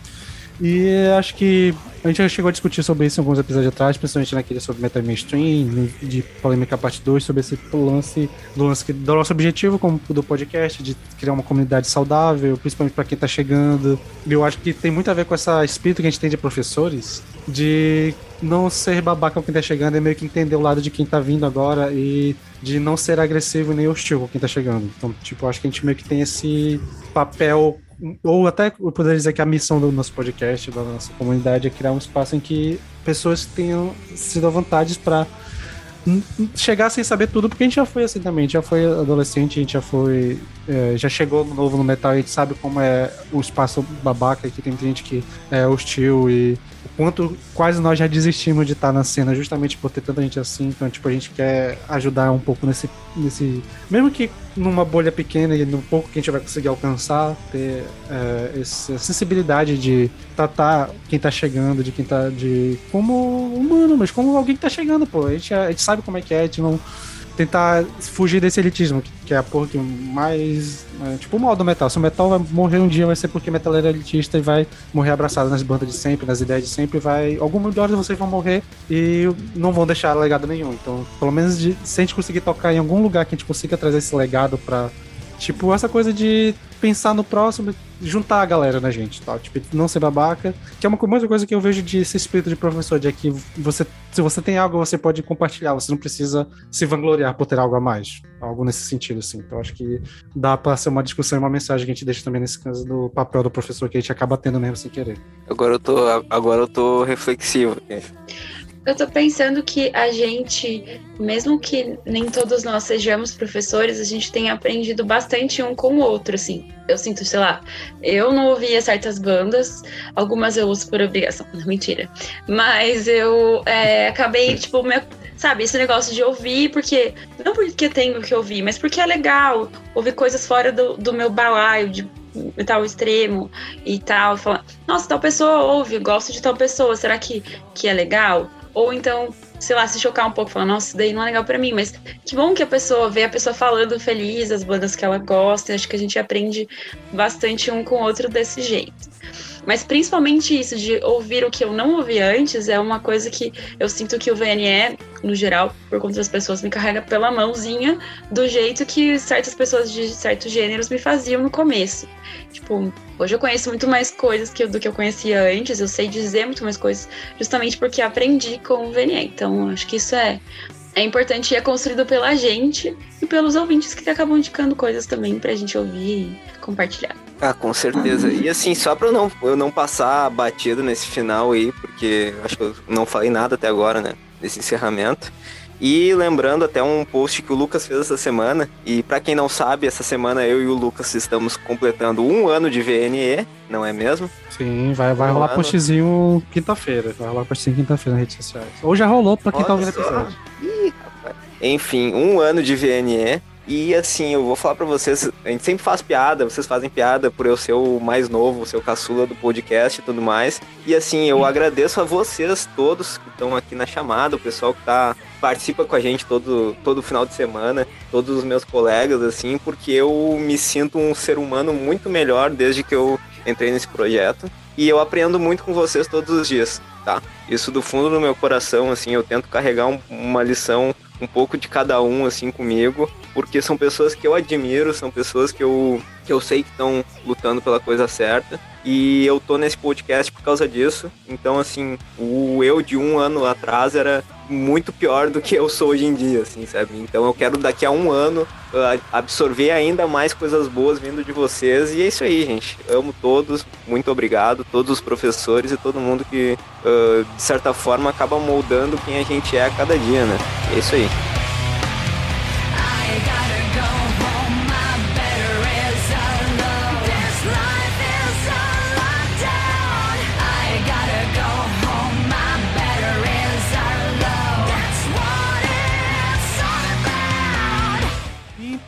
E acho que a gente já chegou a discutir sobre isso em alguns episódios atrás, principalmente naquele sobre meta mainstream, de polêmica parte 2, sobre esse lance do, lance do nosso objetivo como do podcast, de criar uma comunidade saudável, principalmente para quem está chegando. Eu acho que tem muito a ver com essa espírito que a gente tem de professores, de não ser babaca com quem está chegando, é meio que entender o lado de quem está vindo agora e de não ser agressivo nem hostil com quem está chegando. Então, tipo, acho que a gente meio que tem esse papel ou até eu poderia dizer que a missão do nosso podcast, da nossa comunidade, é criar um espaço em que pessoas tenham sido à vontade para chegar sem saber tudo, porque a gente já foi assim também, a gente já foi adolescente, a gente já foi. É, já chegou novo no metal, a gente sabe como é o espaço babaca, que tem gente que é hostil e quanto quase nós já desistimos de estar na cena justamente por ter tanta gente assim, então tipo, a gente quer ajudar um pouco nesse. nesse mesmo que numa bolha pequena e no pouco que a gente vai conseguir alcançar, ter é, essa sensibilidade de tratar quem tá chegando, de quem tá de como humano, mas como alguém que tá chegando, pô. A gente, a gente sabe como é que é, a gente não tentar fugir desse elitismo, que, é a porra que mais. É, tipo o mal do metal. Se o metal vai morrer um dia, vai ser porque metal é elitista e vai morrer abraçado nas bandas de sempre, nas ideias de sempre. Vai. Algumas de vocês vão morrer e não vão deixar legado nenhum. Então, pelo menos de, se a gente conseguir tocar em algum lugar que a gente consiga trazer esse legado pra. Tipo, essa coisa de pensar no próximo, juntar a galera na gente, tal. Tipo, não ser babaca. Que é uma outra coisa que eu vejo de esse espírito de professor, de que você, se você tem algo, você pode compartilhar, você não precisa se vangloriar por ter algo a mais. Algo nesse sentido, assim. Então, acho que dá pra ser uma discussão e uma mensagem que a gente deixa também nesse caso do papel do professor que a gente acaba tendo mesmo sem querer. Agora eu tô, agora eu tô reflexivo. Eu tô pensando que a gente, mesmo que nem todos nós sejamos professores, a gente tem aprendido bastante um com o outro, assim. Eu sinto, sei lá, eu não ouvia certas bandas, algumas eu uso por obrigação, não, mentira. Mas eu é, acabei, tipo, me, sabe, esse negócio de ouvir, porque. Não porque tenho que ouvir, mas porque é legal ouvir coisas fora do, do meu balaio, de tal extremo e tal, falar, nossa, tal pessoa ouve, gosto de tal pessoa, será que, que é legal? Ou então, sei lá, se chocar um pouco, falar, nossa, isso daí não é legal para mim, mas que bom que a pessoa vê a pessoa falando feliz, as bandas que ela gosta, acho que a gente aprende bastante um com o outro desse jeito. Mas principalmente isso de ouvir o que eu não ouvi antes é uma coisa que eu sinto que o VNE, no geral, por conta das pessoas, me carrega pela mãozinha do jeito que certas pessoas de certos gêneros me faziam no começo. Tipo, hoje eu conheço muito mais coisas que, do que eu conhecia antes, eu sei dizer muito mais coisas, justamente porque aprendi com o VNE. Então, acho que isso é, é importante e é construído pela gente e pelos ouvintes que acabam indicando coisas também pra gente ouvir e compartilhar. Ah, com certeza. E assim, só pra eu não, eu não passar batido nesse final aí, porque acho que eu não falei nada até agora, né? Nesse encerramento. E lembrando até um post que o Lucas fez essa semana. E para quem não sabe, essa semana eu e o Lucas estamos completando um ano de VNE, não é mesmo? Sim, vai, vai um rolar ano. postzinho quinta-feira. Vai rolar postzinho quinta-feira nas redes sociais. Ou já rolou pra quem Olha tá ouvindo o episódio. Ih, rapaz. Enfim, um ano de VNE. E assim, eu vou falar para vocês, a gente sempre faz piada, vocês fazem piada por eu ser o mais novo, o seu caçula do podcast e tudo mais. E assim, eu agradeço a vocês todos que estão aqui na chamada, o pessoal que tá participa com a gente todo todo final de semana, todos os meus colegas assim, porque eu me sinto um ser humano muito melhor desde que eu entrei nesse projeto. E eu aprendo muito com vocês todos os dias, tá? Isso do fundo do meu coração, assim, eu tento carregar um, uma lição um pouco de cada um assim comigo, porque são pessoas que eu admiro, são pessoas que eu, que eu sei que estão lutando pela coisa certa. E eu tô nesse podcast por causa disso. Então, assim, o eu de um ano atrás era muito pior do que eu sou hoje em dia, assim, sabe? Então eu quero daqui a um ano absorver ainda mais coisas boas vindo de vocês. E é isso aí, gente. Amo todos, muito obrigado, todos os professores e todo mundo que, uh, de certa forma, acaba moldando quem a gente é a cada dia, né? É isso aí.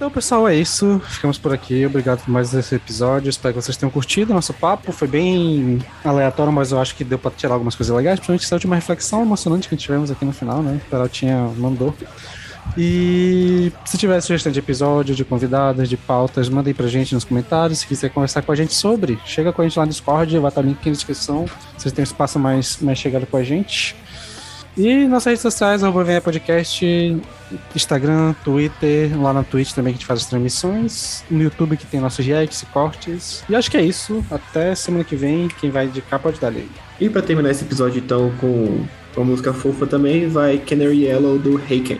Então, pessoal, é isso. Ficamos por aqui. Obrigado por mais esse episódio. Espero que vocês tenham curtido nosso papo. Foi bem aleatório, mas eu acho que deu pra tirar algumas coisas legais. Principalmente essa última reflexão emocionante que tivemos aqui no final, né? O tinha mandou. E se tiver sugestão de episódio, de convidados, de pautas, mandem pra gente nos comentários. Se quiser conversar com a gente sobre, chega com a gente lá no Discord, vai estar o link aqui na descrição. Vocês têm um espaço mais, mais chegado com a gente. E nossas redes sociais, arroba Venha Podcast, Instagram, Twitter, lá na Twitch também que a gente faz as transmissões, no YouTube que tem nossos reacts e cortes. E acho que é isso. Até semana que vem, quem vai indicar pode dar ali. E pra terminar esse episódio então com uma música fofa também, vai Canary Yellow do Haken.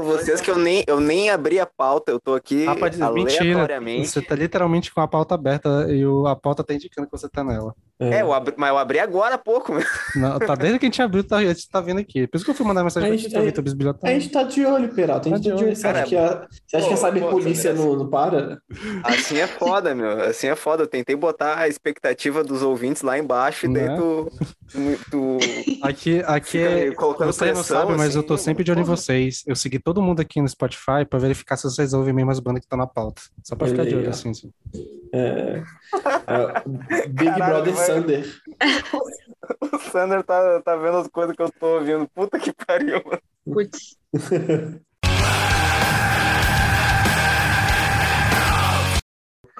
Pra vocês que eu nem, eu nem abri a pauta, eu tô aqui pode dizer, mentira. aleatoriamente. Você tá literalmente com a pauta aberta e o- a pauta tá indicando que você tá nela. É, eu abri, mas eu abri agora há pouco, meu. Não, tá desde que a gente abriu, tá, a gente tá vendo aqui. Por isso que eu fui mandar mensagem A pra gente- pra Vitor A Bisbilhotário. gente tá de olho, Peralta. A gente Tá tá de de olho. Você acha Cara, que a, você acha que a cyberpolícia não, não para? Assim é foda, meu. Assim é foda. Eu tentei botar a expectativa dos ouvintes lá embaixo e daí Né? tu, tu. Aqui, aqui é. Vocês não sabem, mas assim, eu tô sempre de olho em vocês. Eu segui todo mundo aqui no Spotify pra verificar se vocês ouvem mesmo as bandas que estão na pauta. Só pra ficar de olho assim. assim. É, é, Big Caralho, Brother Sander. O Sander tá, tá vendo as coisas que eu tô ouvindo. Puta que pariu, mano. Putz.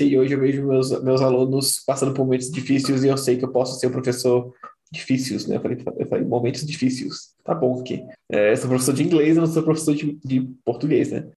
E hoje eu vejo meus, meus alunos passando por momentos difíceis e eu sei que eu posso ser um professor difíceis, né? Eu falei, eu falei momentos difíceis. Tá bom aqui. É, eu sou professor de inglês, eu não sou professor de, de português, né?